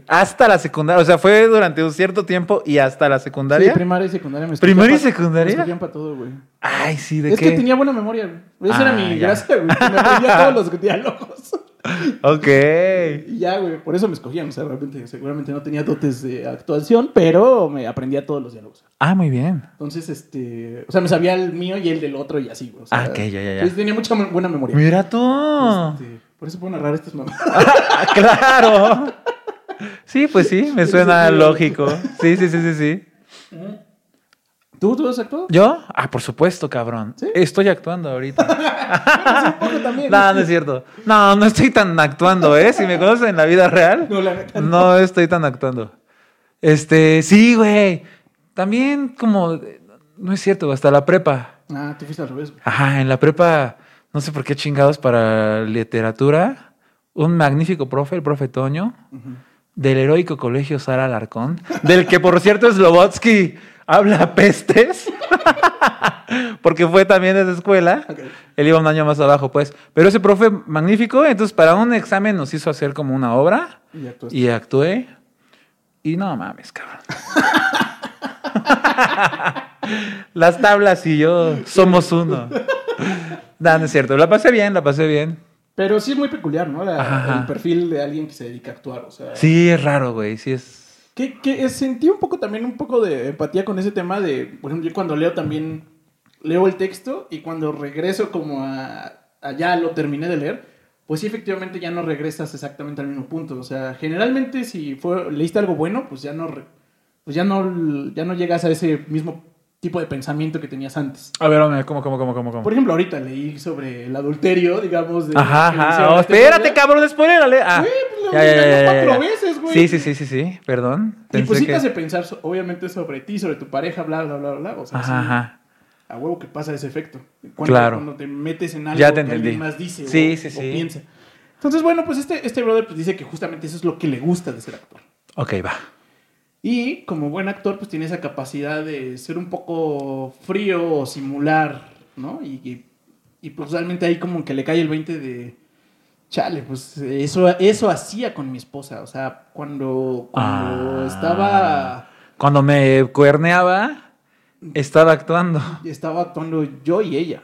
Hasta la secundaria. O sea, fue durante un cierto tiempo y hasta la secundaria. Sí, primaria y secundaria. Me ¿Primaria y secundaria? Me para todo, güey. Ay, sí, ¿de Es qué? que tenía buena memoria, güey. Esa era Ah, mi ya. gracia, güey. Me aprendía todos los diálogos. Ok. Y ya, güey. Por eso me escogían. O sea, realmente, seguramente no tenía dotes de actuación, pero me aprendía todos los diálogos. Ah, muy bien. Entonces, este. O sea, me sabía el mío y el del otro y así, güey. O sea, Ah, ok, ya, ya, ya. tenía mucha buena memoria. Mira tú. Este, por eso puedo narrar estas mamadas. Ah, claro. Sí, pues sí, me suena lógico. Sí, sí, sí, sí, sí. ¿Tú, tú has actuado? ¿Yo? Ah, por supuesto, cabrón. ¿Sí? Estoy actuando ahorita. Sí, un poco también. no, no es cierto. No, no estoy tan actuando, ¿eh? Si me conocen en la vida real, No, la neta. no. no estoy tan actuando. Este, sí, güey. También como, no es cierto, hasta la prepa. Ah, tú fuiste al revés. güey. Ajá, en la prepa, no sé por qué chingados para literatura, un magnífico profe, el profe Toño, del heroico colegio Sara Alarcón, del que por cierto Slobotsky habla pestes, porque fue también de esa escuela. Él iba un año más abajo, pues. Pero ese profe magnífico, entonces para un examen nos hizo hacer como una obra Y actuaste. y actué. Y no mames, cabrón. Las tablas y yo somos uno. No, no es cierto. La pasé bien, la pasé bien. Pero sí es muy peculiar, ¿no? La- el perfil de alguien que se dedica a actuar. O sea, Sí, es raro, güey. Sí es. Que, que sentí un poco también un poco de empatía con ese tema de, por ejemplo, yo cuando leo también, leo el texto y cuando regreso como a, a ya lo terminé de leer, pues sí, efectivamente ya no regresas exactamente al mismo punto. O sea, generalmente si fue, leíste algo bueno, pues ya no, pues ya no, ya no llegas a ese mismo tipo de pensamiento que tenías antes. A ver, ¿cómo, cómo, cómo, cómo? cómo? Por ejemplo, ahorita leí sobre el adulterio, digamos, de... Ajá, ajá. Oh, espérate, cabrón, spoilerale. Ah, Güey, pues lo leí cuatro veces, güey. Sí, sí, sí, sí, sí. Perdón. Y pues sí que- te hace pensar, obviamente, sobre ti, sobre tu pareja, bla, bla, bla, bla. O sea, Ajá, sí, ajá. a huevo que pasa ese efecto. Cuando, Claro. Cuando te metes en algo Ya te que alguien más dice Sí, o, sí, o sí. piensa. Entonces, bueno, pues este, este brother pues, dice que justamente eso es lo que le gusta de ser actor. Ok, va. Y como buen actor, pues tiene esa capacidad de ser un poco frío o simular, ¿no? Y, y, y, pues realmente ahí como que le cae el 20 de... Chale, pues eso, eso hacía con mi esposa. O sea, cuando, cuando Ah. estaba... Cuando me cuerneaba, estaba actuando. Estaba actuando yo y ella.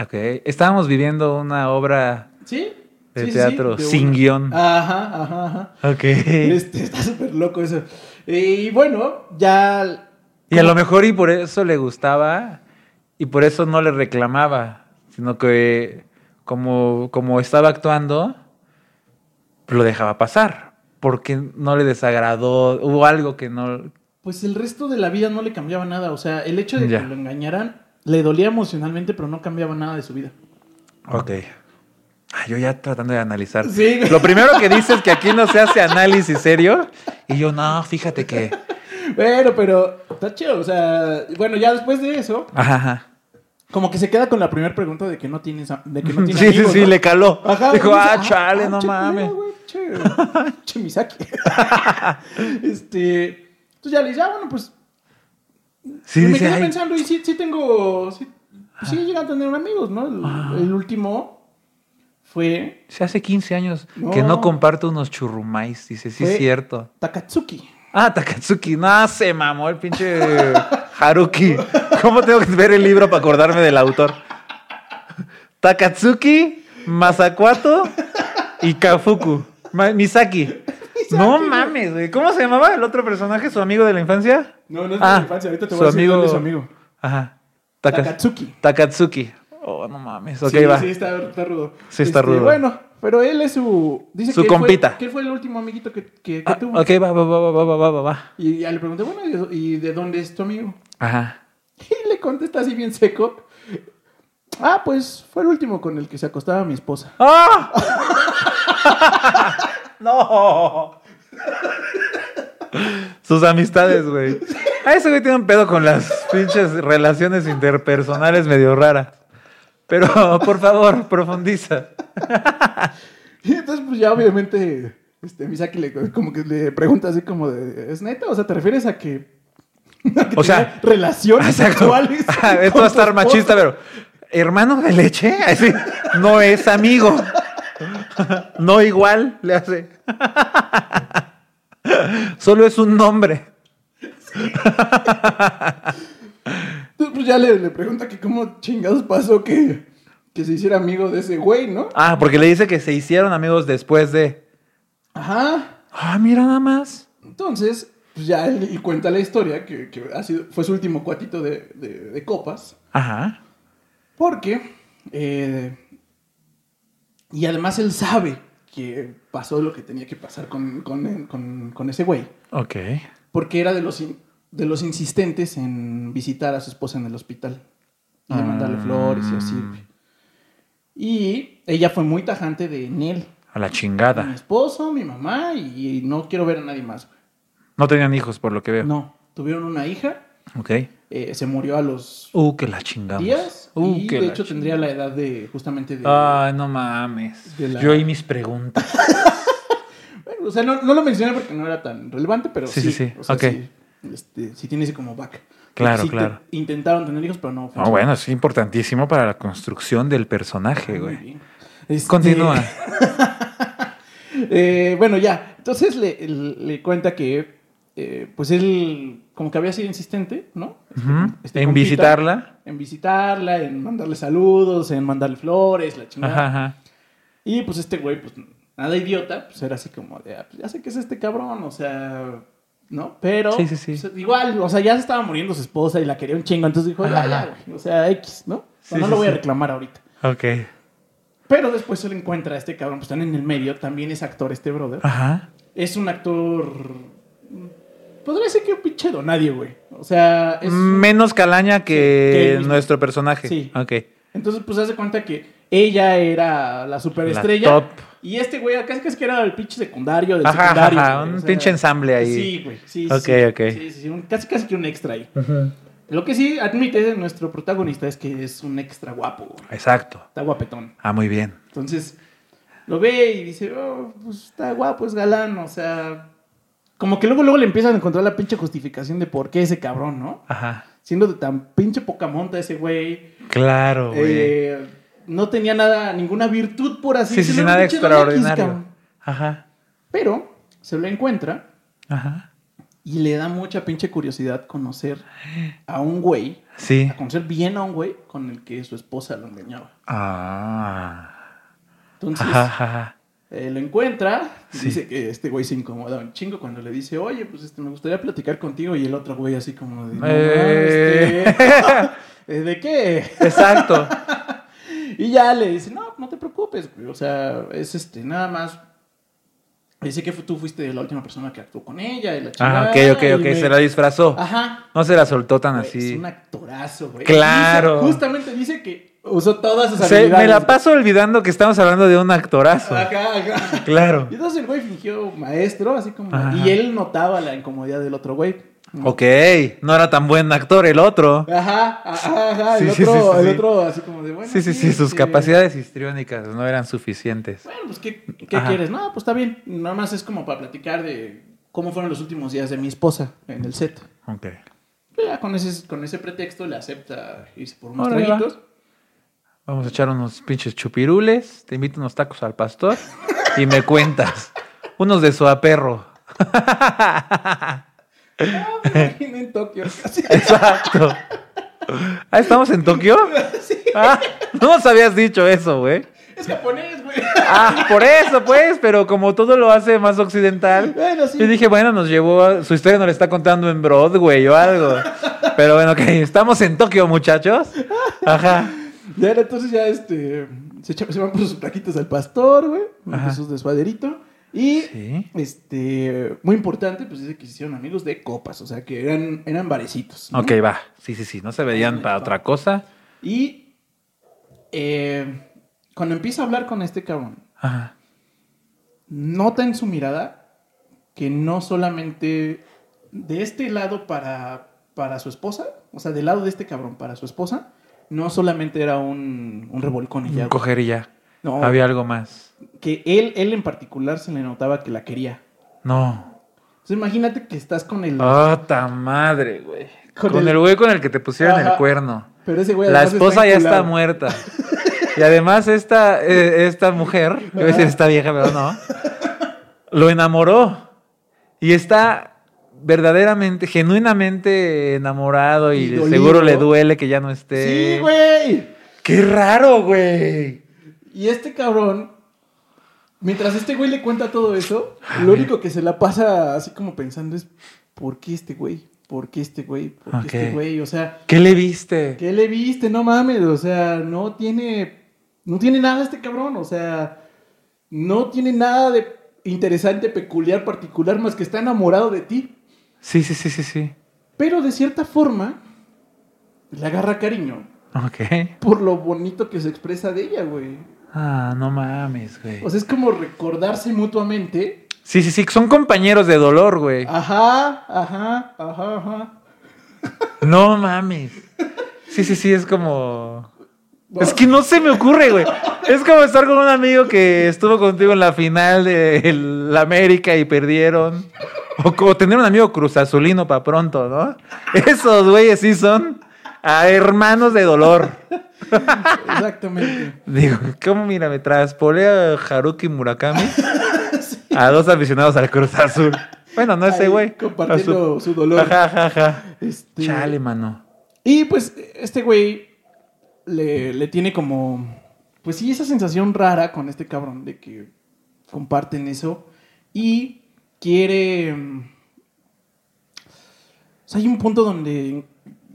Ok. Estábamos viviendo una obra ¿Sí? de Sí, sí, sí, teatro de sin guion. Ajá, ajá, ajá. Ok. Este, está súper loco eso. Y bueno, ya... Y a lo mejor y por eso le gustaba y por eso no le reclamaba, sino que como, como estaba actuando, lo dejaba pasar, porque no le desagradó, hubo algo que no... Pues el resto de la vida no le cambiaba nada. O sea, el hecho de Ya. que lo engañaran le dolía emocionalmente, pero no cambiaba nada de su vida. Ok. Ah, yo ya tratando de analizar. Sí. Lo primero que dices es que aquí no se hace análisis serio y yo no, fíjate que... Bueno, pero está chido. O sea, bueno, ya después de eso, Ajá, ajá. como que se queda con la primera pregunta de que no tienes, de que no tiene Sí, sí, amigos, sí, ¿no? le caló. Ajá, Dijo, dice, ah, chale, no che, mames. Che, che Misaki. este, entonces ya le dice, ah, bueno, pues Sí, me dice, quedé "Ay". pensando y sí, sí tengo, sí, sí llegué a tener amigos, ¿no? El, el último fue Sí, hace 15 años No. que no comparto unos churrumais. Dice, sí, es cierto. Takatsuki. Ah, Takatsuki. No, se mamó el pinche Haruki. ¿Cómo tengo que ver el libro para acordarme del autor? Takatsuki, Masakuato y Kafuku. Ma- Misaki. No mames, güey. ¿Cómo se llamaba el otro personaje, su amigo de la infancia? No, no es Ah, de la infancia, ahorita te voy a decir amigo- cuál es su amigo. Ajá. Taka- Takatsuki. Takatsuki. Oh, no mames. Okay, sí, va. sí, está, rudo. Sí, está este, rudo. Bueno, pero él es su. Dice su compita. Fue, que él fue el último amiguito que, que, ah, tuvo. Ok, va, va, va, va, va, va, va. Y ya le pregunté, bueno, ¿y de dónde es tu amigo? Ajá. Y le contesta así bien seco. Ah, pues fue el último con el que se acostaba mi esposa. ¡Ah! no. Sus amistades, güey. A ese güey tiene un pedo con las pinches relaciones interpersonales medio rara. Pero, por favor, profundiza. Y entonces, pues ya obviamente, este, Misaki le, como que le pregunta así como de, ¿es neta? O sea, ¿te refieres a que, a que O sea, relaciones sexuales? Ah, Esto va a estar machista, pero hermano de leche, así, no es amigo. no igual, le hace. Solo es un nombre. Entonces, pues ya le, le pregunta que cómo chingados pasó que, que se hiciera amigo de ese güey, ¿no? Ah, porque le dice que se hicieron amigos después de. Ajá. Ah, mira nada más. Entonces, pues ya él, él cuenta la historia, que, que ha sido, fue su último cuatito de, de- de copas, Ajá. porque... eh, y además él sabe que pasó lo que tenía que pasar con, con, con- con ese güey, Ok. porque era de los, de los insistentes en visitar a su esposa en el hospital y de mandarle Ah. flores y así. Y ella fue muy tajante de él. A la Mi chingada. esposo, mi mamá y no quiero ver a nadie más. No tenían hijos, por lo que veo. No, tuvieron una hija, Ok. eh, se murió a los Uh, que la chingamos. días Uh, y que de la hecho tendría la edad de justamente de... Ay, no mames. La- Yo y mis preguntas. Bueno, o sea, no, no lo mencioné porque no era tan relevante, pero Sí, sí. sí, sí, O sea, ok. sí, este, sí tiene ese como back. Claro, Sí claro. te- intentaron tener hijos, pero no. No, funcionó. bueno, es importantísimo para la construcción del personaje, Muy güey. Este, Continúa. eh, bueno, ya. Entonces le, le cuenta que, eh, pues él, como que había sido insistente, ¿no? Este- este en compita, visitarla. En visitarla, en mandarle saludos, en mandarle flores, la chingada. Ajá, ajá. Y pues este güey, pues nada idiota, pues era así como de, ah, pues, ya sé que es este cabrón, o sea, ¿no? Pero, Sí, sí, sí. pues, igual, o sea, ya se estaba muriendo su esposa y la quería un chingo, entonces dijo, ya, Ajá. ya, güey, o sea, X, ¿no? O sea, no lo voy a reclamar ahorita. Ok. Pero después se le encuentra a este cabrón, pues están en el medio, también es actor este brother. Ajá. Es un actor, podría ser que un pinche nadie, güey. O sea, es... Menos calaña que, que nuestro personaje. Sí. Ok. Entonces, pues hace cuenta que ella era la superestrella. La top. Y este güey, casi casi que era el pinche secundario del Ajá, secundario. ajá, un o sea, pinche ensamble ahí. Sí, güey. Sí, Ok, sí. ok. Sí, sí, sí, un- casi casi que un extra ahí. Lo que sí admite nuestro protagonista es que es un extra guapo. güey. Exacto. Está guapetón. Ah, muy bien. Entonces, lo ve y dice, oh, pues está guapo, es galán, o sea... Como que luego, luego le empiezan a encontrar la pinche justificación de por qué ese cabrón, ¿no? Ajá. Siendo de tan pinche poca monta ese güey. Claro, güey. Eh, no tenía nada, ninguna virtud por así sí, sí, sí, decirlo, nada X, extraordinario. Ajá. Pero se lo encuentra Ajá. y le da mucha pinche curiosidad conocer a un güey, Sí. a conocer bien a un güey con el que su esposa lo engañaba. Ah. Entonces, Ajá, ajá. Eh, lo encuentra y Sí. dice que este güey se incomoda un chingo cuando le dice, oye, pues este, me gustaría platicar contigo. Y el otro güey así como de, no, Eh. este, ¿eh, ¿de qué? Exacto. Y ya le dice, no, no te preocupes, güey. O sea, es este, nada más. Dice que tú fuiste la última persona que actuó con ella y la Ah, chingada. ok, ok, y ok. me- Se la disfrazó. Ajá. No se la soltó tan Güey, así. Es un actorazo, güey. Claro. Dice- justamente dice que usó todas sus Se- habilidades. me la paso olvidando que estamos hablando de un actorazo. Acá, acá. Claro. Y entonces el güey fingió maestro, así como. Ajá. Y él notaba la incomodidad del otro güey. Ok, no era tan buen actor el otro. Ajá, ajá, ajá. El, Sí, otro, sí, sí, el otro, así como de bueno. Sí, sí, sí, sus este, capacidades histriónicas no eran suficientes. Bueno, pues, ¿qué, qué quieres? No, pues está bien. Nada más es como para platicar de cómo fueron los últimos días de mi esposa en el set. Ok. Ya con ese, con ese pretexto le acepta irse por unos va. traguitos. Vamos a echar unos pinches chupirules, te invito unos tacos al pastor y me cuentas. Unos de suaperro. Ah, me en Tokio. Exacto. Ah, ¿estamos en Tokio? Sí, Ah, no nos habías dicho eso, güey. es japonés, güey. Ah, por eso, pues, pero como todo lo hace más occidental. Bueno, sí. Yo dije, bueno, nos llevó, a- su historia nos la está contando en Broadway o algo. Pero bueno, ok, estamos en Tokio, muchachos. Ajá. Ya, entonces ya este, se, echa- se van por sus plaquitas al pastor, güey. Ajá. Sus de suaderito. Y, Sí. este, muy importante, pues dice que se hicieron amigos de copas. O sea, que eran, eran barecitos. ¿no? Ok, va. Sí, sí, sí. No se veían para otra cosa. Y eh, cuando empieza a hablar con este cabrón, Ajá. nota en su mirada que no solamente de este lado para, para su esposa, o sea, del lado de este cabrón para su esposa, no solamente era un, un revolcón y ya. Un coger y ya. No, Había algo más. que él, él en particular se le notaba que la quería. No. Entonces imagínate que estás con el... ¡Oh, ta madre, güey! Con Con, el- el güey con el que te pusieron Ajá. el cuerno. pero ese güey La esposa ya está muerta. Y además esta, eh, esta mujer, iba a decir esta vieja, pero no, lo enamoró. Y está verdaderamente, genuinamente enamorado y, Y seguro le duele que ya no esté. Sí, güey. ¡Qué raro, güey! Y este cabrón, mientras este güey le cuenta todo eso, lo único que se la pasa así como pensando es, ¿por qué este güey? ¿Por qué este güey? ¿Por qué este güey? O sea, ¿Qué le viste? ¿qué le viste? No mames, o sea, no tiene, no tiene nada este cabrón, o sea, no tiene nada de interesante, peculiar, particular, más que está enamorado de ti. Sí, sí, sí, sí, sí. Pero de cierta forma, le agarra cariño Ok. por lo bonito que se expresa de ella, güey. Ah, no mames, güey. O sea, es como recordarse mutuamente. Sí, sí, sí, son compañeros de dolor, güey. Ajá, ajá, ajá, ajá. No mames. Sí, sí, sí, es como... Es que no se me ocurre, güey. Es como estar con un amigo que estuvo contigo en la final de la América y perdieron. O como tener un amigo cruzazulino para pronto, ¿no? Esos güeyes sí son a hermanos de dolor. Exactamente. Digo, ¿cómo mira? Me traspolé a Haruki Murakami a dos aficionados al Cruz Azul. Bueno, no ese güey. compartiendo su dolor. Ajá, ajá, ajá. Este, Chale, mano. Y pues este güey le, le tiene como, pues sí, esa sensación rara con este cabrón de que comparten eso y quiere... mm, O sea, hay un punto donde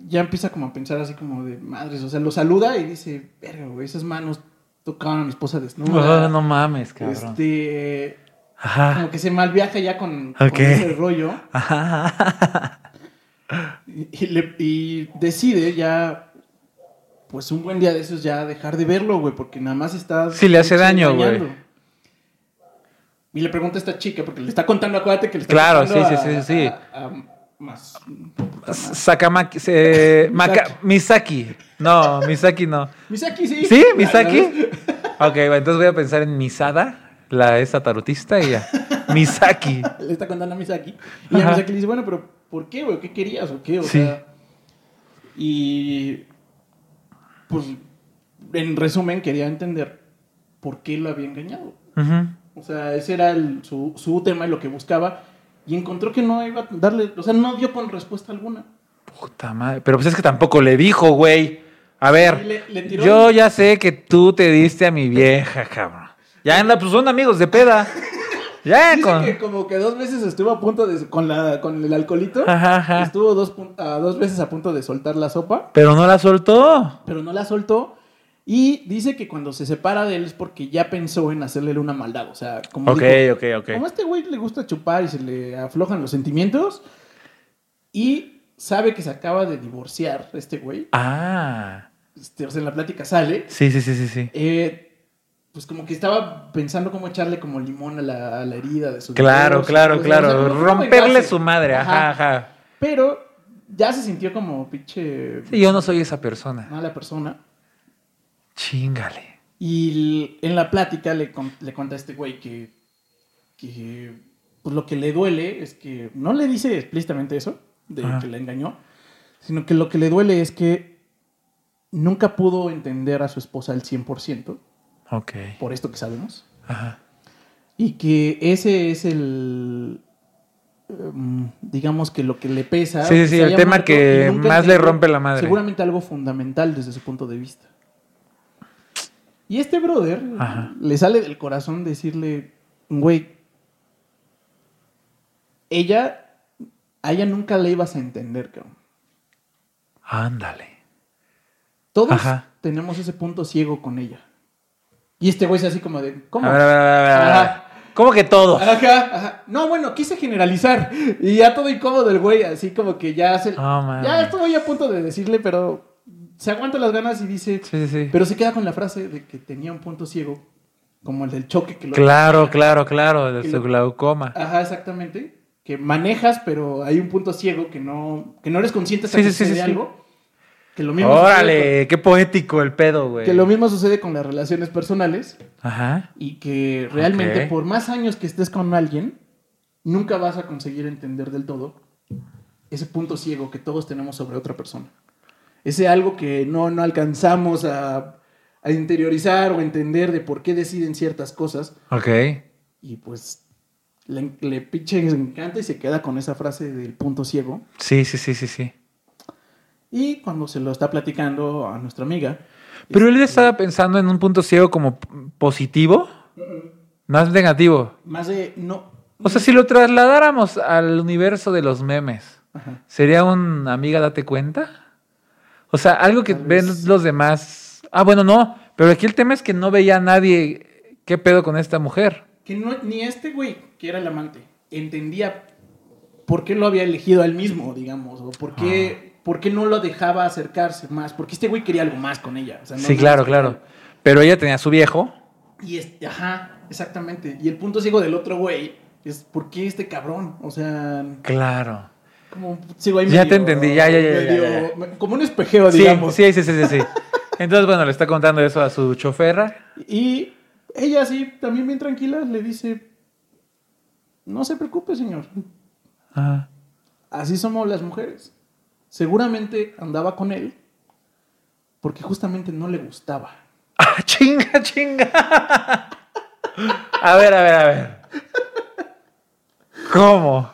ya empieza como a pensar así como de madres, o sea, lo saluda y dice, verga, güey, esas manos tocaban a mi esposa desnuda. Ah, no mames, cabrón. Este, Ajá. como que se malviaja ya con, con Ok. ese rollo. Ajá. Y, y le- y decide ya, pues un buen día de esos ya dejar de verlo, güey, porque nada más está... Sí, le hace daño, güey. Y le pregunta a esta chica, porque le está contando, acuérdate que le está Claro, contando sí, sí, sí, sí. a- a más... Sakamaki. se- Maka- Misaki. No, Misaki no. Misaki, sí. ¿Sí? ¿Misaki? Ok, bueno, entonces voy a pensar en Misada, la esa tarotista, y ya. Misaki. Le está contando a Misaki. Y a. Misaki le dice, bueno, pero ¿por qué, güey? ¿Qué querías o qué? O Sí. sea... Y... Pues, en resumen, quería entender por qué lo había engañado. O sea, ese era el- su, su tema y lo que buscaba. Y encontró que no iba a darle, o sea, no dio con respuesta alguna. Puta madre. Pero pues es que tampoco le dijo, güey. A ver, Y le- le tiró- yo ya sé que tú te diste a mi vieja, cabrón. Ya anda, pues son amigos de peda. Ya Dice con. que como que dos veces estuvo a punto de, con, la, con el alcoholito, Ajá, ajá. estuvo dos, dos veces a punto de soltar la sopa, Pero no la soltó. pero no la soltó. Y dice que cuando se separa de él es porque ya pensó en hacerle una maldad. O sea, como, Ok, dijo, ok, ok. como a este güey le gusta chupar y se le aflojan los sentimientos, y sabe que se acaba de divorciar este güey, Ah. este, o sea, en la plática sale, Sí, sí, sí, sí, sí. Eh, pues como que estaba pensando cómo echarle como limón a la, a la herida de su Claro, claro, claro. o sea, como Romperle su madre, ajá, ajá. Pero ya se sintió como pinche Sí, yo no soy esa persona. mala persona. Chingale. Y en la plática le, le cuenta a este güey que, que pues lo que le duele es que no le dice explícitamente eso, de Ajá. que la engañó, sino que lo que le duele es que nunca pudo entender a su esposa al 100%, Ok. por esto que sabemos. Ajá. Y que ese es el. em, digamos que lo que le pesa. Sí, sí, el tema muerto que más le rompe la madre. Seguramente algo fundamental desde su punto de vista. Y este brother Ajá. le sale del corazón decirle, güey, ella, a ella nunca le ibas a entender, cabrón. Ándale. Todos Ajá. tenemos ese punto ciego con ella. Y este güey es así como de, ¿cómo? A ver, a ver. ¿Cómo que todo? Ajá, ajá. No, bueno, quise generalizar. Y ya todo incómodo el güey, así como que ya se. Mames. ya estoy a punto de decirle, pero se aguanta las ganas y dice. Sí, sí, sí. Pero se queda con la frase de que tenía un punto ciego, como el del choque que lo. Claro, claro, claro, de su glaucoma. Ajá, exactamente. Que manejas, pero hay un punto ciego que no, que no eres consciente hasta Sí, que sí, sí, sucede algo. Que lo mismo Órale, qué poético el pedo, güey. que lo mismo sucede con las relaciones personales. Ajá. Y que realmente, por más años que estés con alguien, nunca vas a conseguir entender del todo ese punto ciego que todos tenemos sobre otra persona. Ese algo que no, no alcanzamos a, a interiorizar o entender de por qué deciden ciertas cosas. Ok. Y pues le, le pinche encanta y se queda con esa frase del punto ciego. Sí, sí, sí, sí, sí. Y cuando se lo está platicando a nuestra amiga. Pero él este, estaba pensando en un punto ciego como positivo, más negativo. Más de no. O sea, si lo trasladáramos al universo de los memes, Ajá. ¿sería un amiga date cuenta? O sea, algo que ven los demás. Ah, bueno, no. Pero aquí el tema es que no veía a nadie. ¿Qué pedo con esta mujer? Que no, ni este güey, que era el amante, entendía por qué lo había elegido a él mismo, digamos, o por qué, Ah. por qué no lo dejaba acercarse más, porque este güey quería algo más con ella. o sea, no sí, claro, claro. Pero ella tenía a su viejo. Y este, ajá, exactamente. Y el punto ciego del otro güey es ¿por qué este cabrón? O sea, Claro. Como sigo ahí Ya medio- te entendí, ya, ya, ya, ya, medio- ya, Como un espejeo, Sí, digamos. sí, sí, sí, sí, sí. Entonces, bueno, le está contando eso a su choferra. Y ella así, también bien tranquila, le dice, no se preocupe, señor. Así somos las mujeres. Seguramente andaba con él porque justamente no le gustaba. Ah, chinga, chinga. A ver, a ver, a ver. ¿Cómo?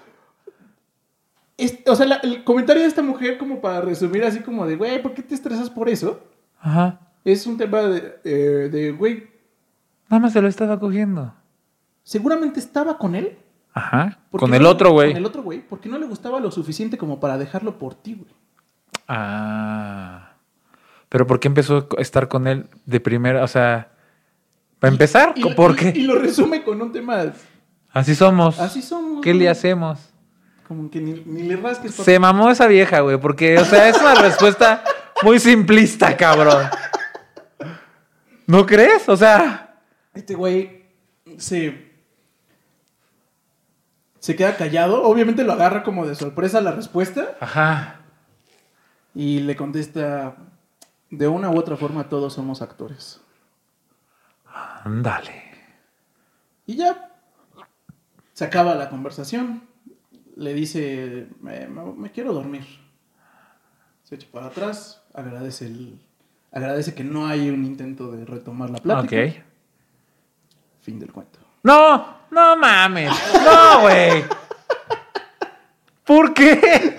Es- o sea, la- el comentario de esta mujer, como para resumir así como de, güey, ¿por qué te estresas por eso? Ajá. Es un tema de, eh, de, güey, Nada más se lo estaba cogiendo. seguramente estaba con él. Ajá. ¿Por Con el no- otro, güey. Con el otro güey, porque no le gustaba lo suficiente como para dejarlo por ti, güey. Ah. Pero ¿por qué empezó a estar con él de primera? O sea, para empezar, Y- ¿por y- qué? Y lo resume con un tema, Así somos. así somos. ¿Qué güey. le hacemos? Como que ni, ni le rasques. papá. Se mamó esa vieja, güey, porque, o sea, es una respuesta muy simplista, cabrón. ¿No crees? O sea, Este güey se. Se queda callado. Obviamente lo agarra como de sorpresa la respuesta. ajá. Y le contesta. De una u otra forma, todos somos actores. Ándale. Y ya. Se acaba la conversación. Le dice. Me, me- me quiero dormir. Se echa para atrás. Agradece el. Agradece que no hay un intento de retomar la plática. Ok. Fin del cuento. No, no mames. No, güey. ¿Por qué?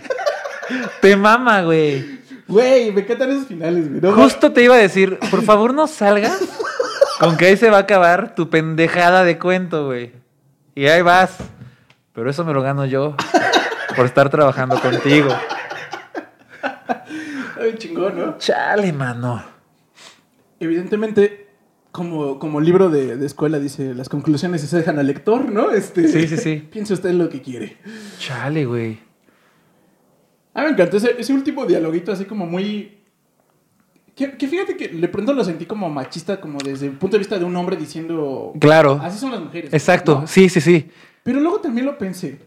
Te mama, güey. Güey, me encantan esos finales, güey. No, Justo te iba a decir, por favor no salgas con que ahí se va a acabar tu pendejada de cuento, güey. Y ahí vas. Pero eso me lo gano yo por estar trabajando contigo. Bien chingón, ¿no? Chale, mano. Evidentemente, como, como libro de, de escuela dice, las conclusiones se dejan al lector, ¿no? Este, Sí, sí, sí. Piense usted lo que quiere. Chale, güey. A mí me encantó ese, ese último dialoguito así como muy... Que, que fíjate que de pronto lo sentí como machista, como desde el punto de vista de un hombre diciendo... Claro. Así son las mujeres. Exacto. ¿no? Sí, sí, sí. Pero luego también lo pensé.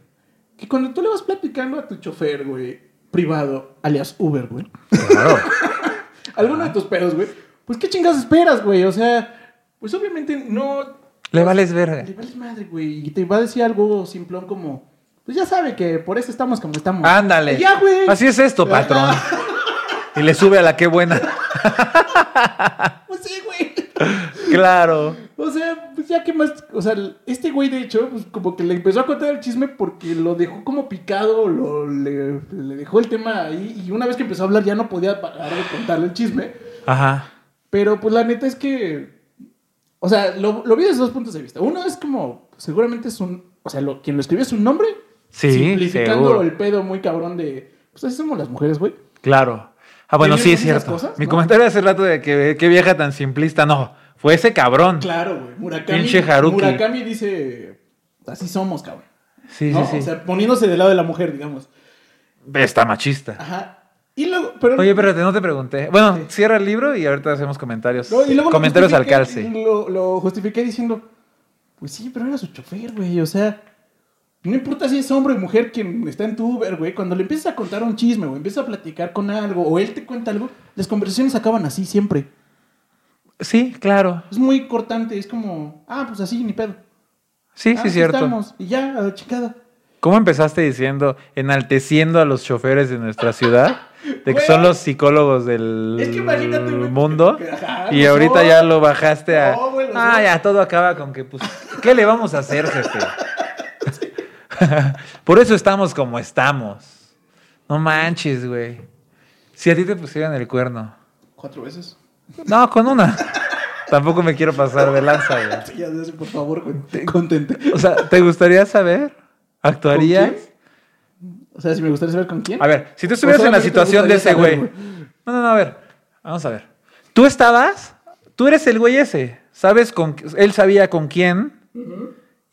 Que cuando tú le vas platicando a tu chofer, güey, privado, alias Uber, güey, Claro. alguno de tus pedos, güey, pues qué chingas esperas, güey. O sea, pues obviamente no... Le vales verga. Le vales madre, güey. Y te va a decir algo simplón como... Pues ya sabe que por eso estamos como estamos. Ándale. Y Ya, güey. Así es esto, patrón. Y le sube a la que buena. Pues sí, güey. Claro. O sea, pues ya que más... O sea, este güey, de hecho, pues como que le empezó a contar el chisme porque lo dejó como picado, lo, le, le dejó el tema ahí. Y una vez que empezó a hablar ya no podía parar de contarle el chisme. Ajá. Pero pues la neta es que... O sea, lo, lo vi desde dos puntos de vista. Uno es como... Seguramente es un... O sea, lo, quien lo escribió es un nombre. Sí, Simplificando seguro. el pedo muy cabrón de... Pues así somos las mujeres, güey. Claro. Ah, bueno, sí, es ¿Tenemos esas cierto. cosas? Mi ¿No? comentario hace rato de que qué vieja tan simplista. No, fue ese cabrón. Claro, güey. Murakami, Pinche Haruki. Murakami dice... Así somos, cabrón. Sí, ¿no? sí, sí. O sea, poniéndose del lado de la mujer, digamos. Está machista. Ajá. Y luego... Pero, Oye, espérate, no te pregunté. Bueno, Sí. cierra el libro y ahorita hacemos comentarios. No, y luego comentarios al calce. Lo, lo justifiqué diciendo, pues sí, pero era su chofer, güey. O sea, no importa si es hombre o mujer quien está en tu Uber, güey. Cuando le empiezas a contar un chisme o empiezas a platicar con algo o él te cuenta algo, las conversaciones acaban así siempre. Sí, claro. Es muy cortante, es como, ah, pues así, ni pedo. Sí, Ah, sí, cierto. estamos. Y ya, a la chingada. ¿Cómo empezaste diciendo, enalteciendo a los choferes de nuestra ciudad? de que Güey. son los psicólogos del Es que imagínate, güey, mundo. que- ajá, y ahorita ya lo bajaste a. No, güey, ah, ya todo acaba con que, pues, ¿qué le vamos a hacer, jefe? Por eso estamos como estamos. No manches, güey. Si a ti te pusieran el cuerno. ¿Cuatro veces? No, con una. Tampoco me quiero pasar de lanza, güey. Ya por favor, con- contente. O sea, ¿te gustaría saber? ¿Actuarías? O sea, si me gustaría saber con quién. A ver, si tú estuvieras en la situación de ese güey. No, no, no, a ver. Vamos a ver. Tú estabas, tú eres el güey ese. ¿Sabes con él sabía con quién?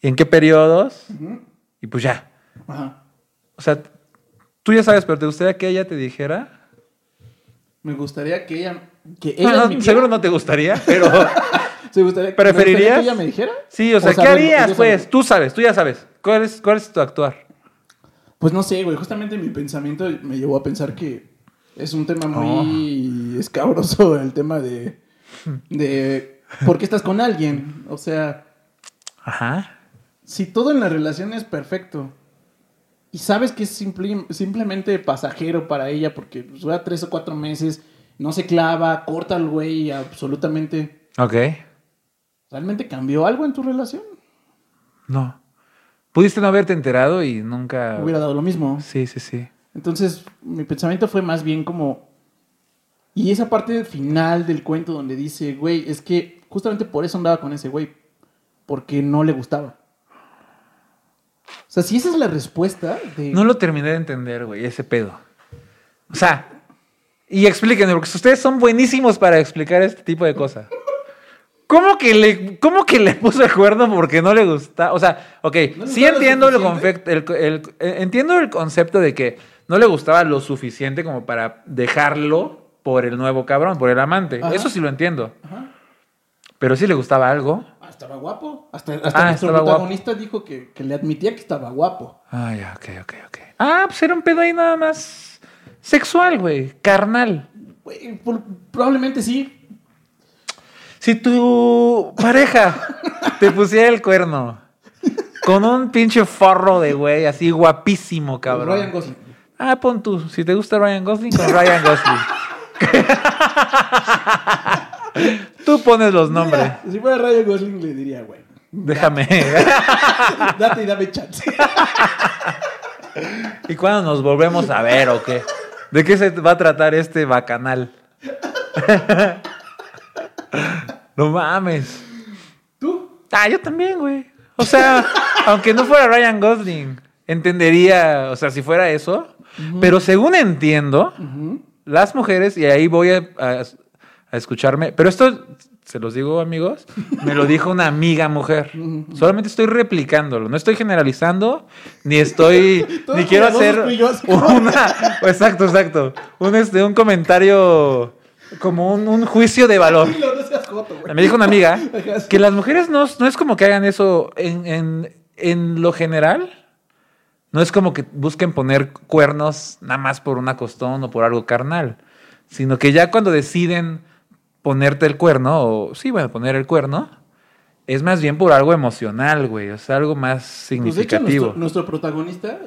y ¿En qué periodos? Y pues ya. Ajá. O sea, tú ya sabes, pero ¿te gustaría que ella te dijera? Me gustaría que ella. Que No, ella no, admitiera- seguro no te gustaría, pero ¿Se gustaría, ¿Preferirías? que ella me dijera? sí, o sea, ¿qué harías, pues? Tú sabes, tú ya sabes. ¿Cuál es, cuál es tu actuar? Pues no sé, güey. Justamente mi pensamiento me llevó a pensar que es un tema muy escabroso el tema de. de ¿Por qué estás con alguien? O sea, Ajá. Si todo en la relación es perfecto y sabes que es simple- simplemente pasajero para ella porque pues, dura tres o cuatro meses, no se clava, corta al güey absolutamente. Ok. ¿Realmente cambió algo en tu relación? No. Pudiste no haberte enterado y nunca. Hubiera dado lo mismo. Sí, sí, sí. Entonces, mi pensamiento fue más bien como. Y esa parte final del cuento donde dice, güey, es que justamente por eso andaba con ese güey. Porque no le gustaba. O sea, si esa es la respuesta de. No lo terminé de entender, güey, ese pedo. O sea, y explíquenme, porque ustedes son buenísimos para explicar este tipo de cosas. ¿Cómo que le, cómo que le puso el cuerno porque no le gusta? O sea, ok, ¿No le sí lo entiendo el, eh, entiendo el concepto de que no le gustaba lo suficiente como para dejarlo por el nuevo cabrón, por el amante. Ajá. Eso sí lo entiendo. Ajá. Pero sí le gustaba algo. Estaba guapo. Hasta, hasta Ah, nuestro guapo. protagonista dijo que, que le admitía que estaba guapo. Ah, ya, ok, ok, ok. Ah, pues era un pedo ahí nada más sexual, güey, carnal. Güey, por- probablemente sí. Si tu pareja te pusiera el cuerno con un pinche forro de güey así guapísimo, cabrón. Ryan Gosling. Ah, pon tú. Si te gusta Ryan Gosling, con Ryan Gosling. tú pones los nombres. Mira, si fuera Ryan Gosling le diría, güey. Déjame. Date y dame chance. ¿Y cuándo nos volvemos a ver o qué? ¿De qué se va a tratar este bacanal? no mames. ¿Tú? Ah, yo también, güey. O sea, aunque no fuera Ryan Gosling, entendería, o sea, si fuera eso. Pero según entiendo, las mujeres, y ahí voy a, a- a escucharme, pero esto, se los digo amigos, me lo dijo una amiga mujer. Solamente estoy replicándolo, no estoy generalizando, ni estoy, ni quiero hacer una, exacto, exacto, un, este, un comentario, como un, un juicio de valor. Me dijo una amiga que las mujeres no, no es como que hagan eso en, en- en lo general. No es como que busquen poner cuernos nada más por una costón o por algo carnal. Sino que ya cuando deciden ponerte el cuerno, o sí, bueno, poner el cuerno, es más bien por algo emocional, güey. O sea, algo más Pues de hecho, significativo. nuestro, nuestro protagonista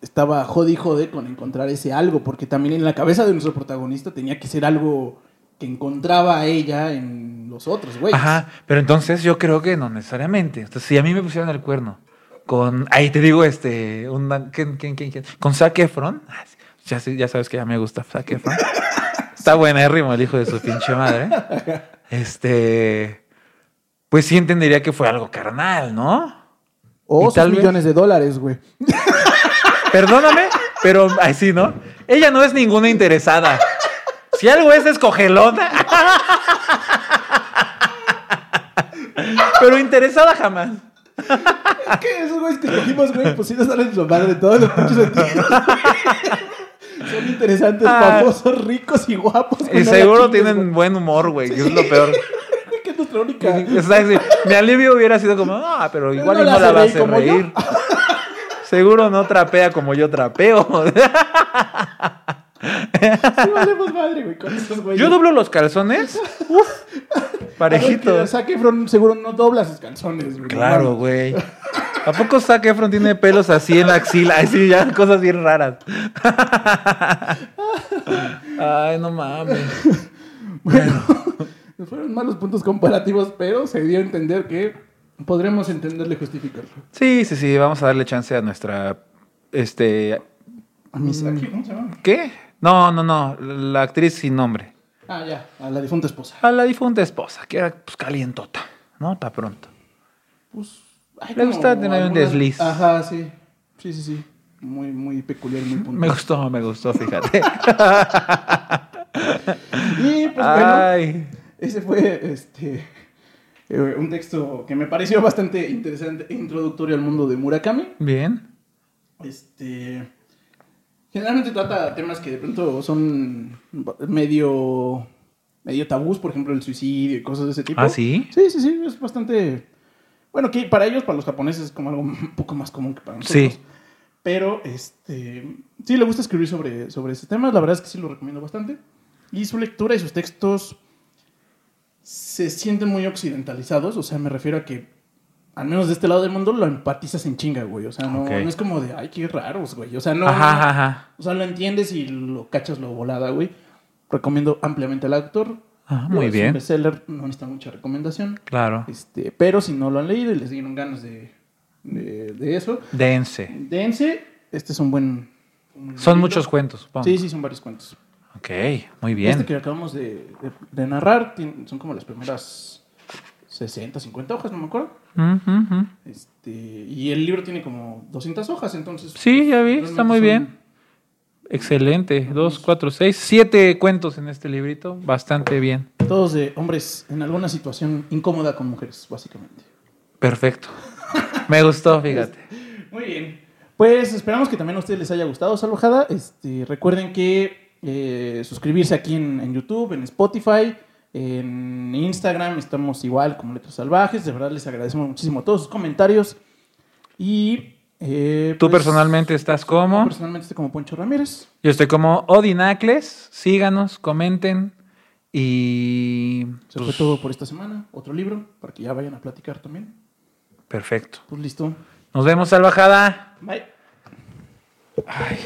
estaba jode y jode con encontrar ese algo, porque también en la cabeza de nuestro protagonista tenía que ser algo que encontraba a ella en los otros, güey. Ajá, pero entonces yo creo que no necesariamente. Entonces, si a mí me pusieron el cuerno con, ahí te digo, este, un, ¿quién, quién, quién, quién? Con Zac Efron, Ah, ya, ya sabes que ya me gusta Zac Efron. Está buenérrimo el hijo de su pinche madre. Este, pues sí entendería que fue algo carnal, ¿no? O tal vez- millones de dólares, güey. Perdóname, pero ahí sí, ¿no? Ella no es ninguna interesada. Si algo es, es cogelona. Pero interesada jamás. ¿Qué? Esos güeyes que escogimos, güey, pues sí nos salen su madre todos los pinches sentidos. Son interesantes, Ah. famosos, ricos y guapos. Y seguro tienen buen humor, güey, que es lo peor. Que es nuestra única. O sea, sí, mi alivio hubiera sido como, ah, pero igual no la la va a hacer como yo". reír. Seguro no trapea como yo trapeo. Sí, valemos madre, güey, con estos güeyes. Yo doblo los calzones. Uf, parejito. Zac Efron seguro no dobla sus calzones, güey. Claro, güey. ¿A poco Zac Efron tiene pelos así en la axila? Así ya, cosas bien raras. Ay, no mames. Bueno, fueron malos puntos comparativos, pero se dio a entender que podremos entenderle y justificarlo. Sí, sí, sí, vamos a darle chance a nuestra. Este. Aquí, ¿Cómo se llama? ¿Qué? No, no, no. La actriz sin nombre. Ah, ya, a la difunta esposa. A la difunta esposa, que era pues calientota, ¿no? Para pronto. Pues, ay, Le gusta tener un desliz. Ajá, sí. Sí, sí, sí. Muy, muy peculiar, muy puntual. Me gustó, me gustó, fíjate. Y pues bueno, Ay. ese fue este eh, un texto que me pareció bastante interesante e introductorio al mundo de Murakami. Bien. Este generalmente trata temas que de pronto son medio medio tabús, por ejemplo, el suicidio y cosas de ese tipo. ¿Ah, sí? Sí, sí, sí, es bastante bueno, que para ellos, para los japoneses es como algo un poco más común que para nosotros. Sí. Pero este sí le gusta escribir sobre sobre ese tema, la verdad es que sí lo recomiendo bastante. Y su lectura y sus textos se sienten muy occidentalizados, o sea, me refiero a que al menos de este lado del mundo lo empatizas en chinga, güey. O sea, no, es como de, ay, qué raros, güey. O sea, no. Ajá, ajá, ajá. O sea, lo entiendes y lo cachas lo volada, güey. Recomiendo ampliamente al autor. Ah, muy es un bien. bestseller, no necesita mucha recomendación. Claro. Este, pero si no lo han leído y les dieron ganas de, de, de eso, Dense. dense. Este es un buen. un Son muchos cuentos, supongo. Sí, sí, son varios cuentos. Ok, muy bien. Este que acabamos de, de- de narrar son como las primeras 60, 50 hojas, no me acuerdo. Este, y el libro tiene como 200 hojas, entonces. Sí, ya vi, está muy bien. Excelente. Dos, cuatro, seis, siete cuentos en este librito. Bastante bien. Todos de hombres en alguna situación incómoda con mujeres, básicamente. Perfecto. Me gustó, fíjate. Muy bien. Pues esperamos que también a ustedes les haya gustado Salvajada. Este, recuerden que eh, suscribirse aquí en, en YouTube, en Spotify, en Instagram, estamos igual como Letras Salvajes. De verdad les agradecemos muchísimo todos sus comentarios. Y eh, Tú pues, personalmente estás como. personalmente estoy como Poncho Ramírez. Yo estoy como Odinacles. Síganos, comenten. Y. Se pues, fue todo por esta semana. Otro libro para que ya vayan a platicar también. Perfecto. Pues listo. Nos vemos, salvajada. Bye. Ay.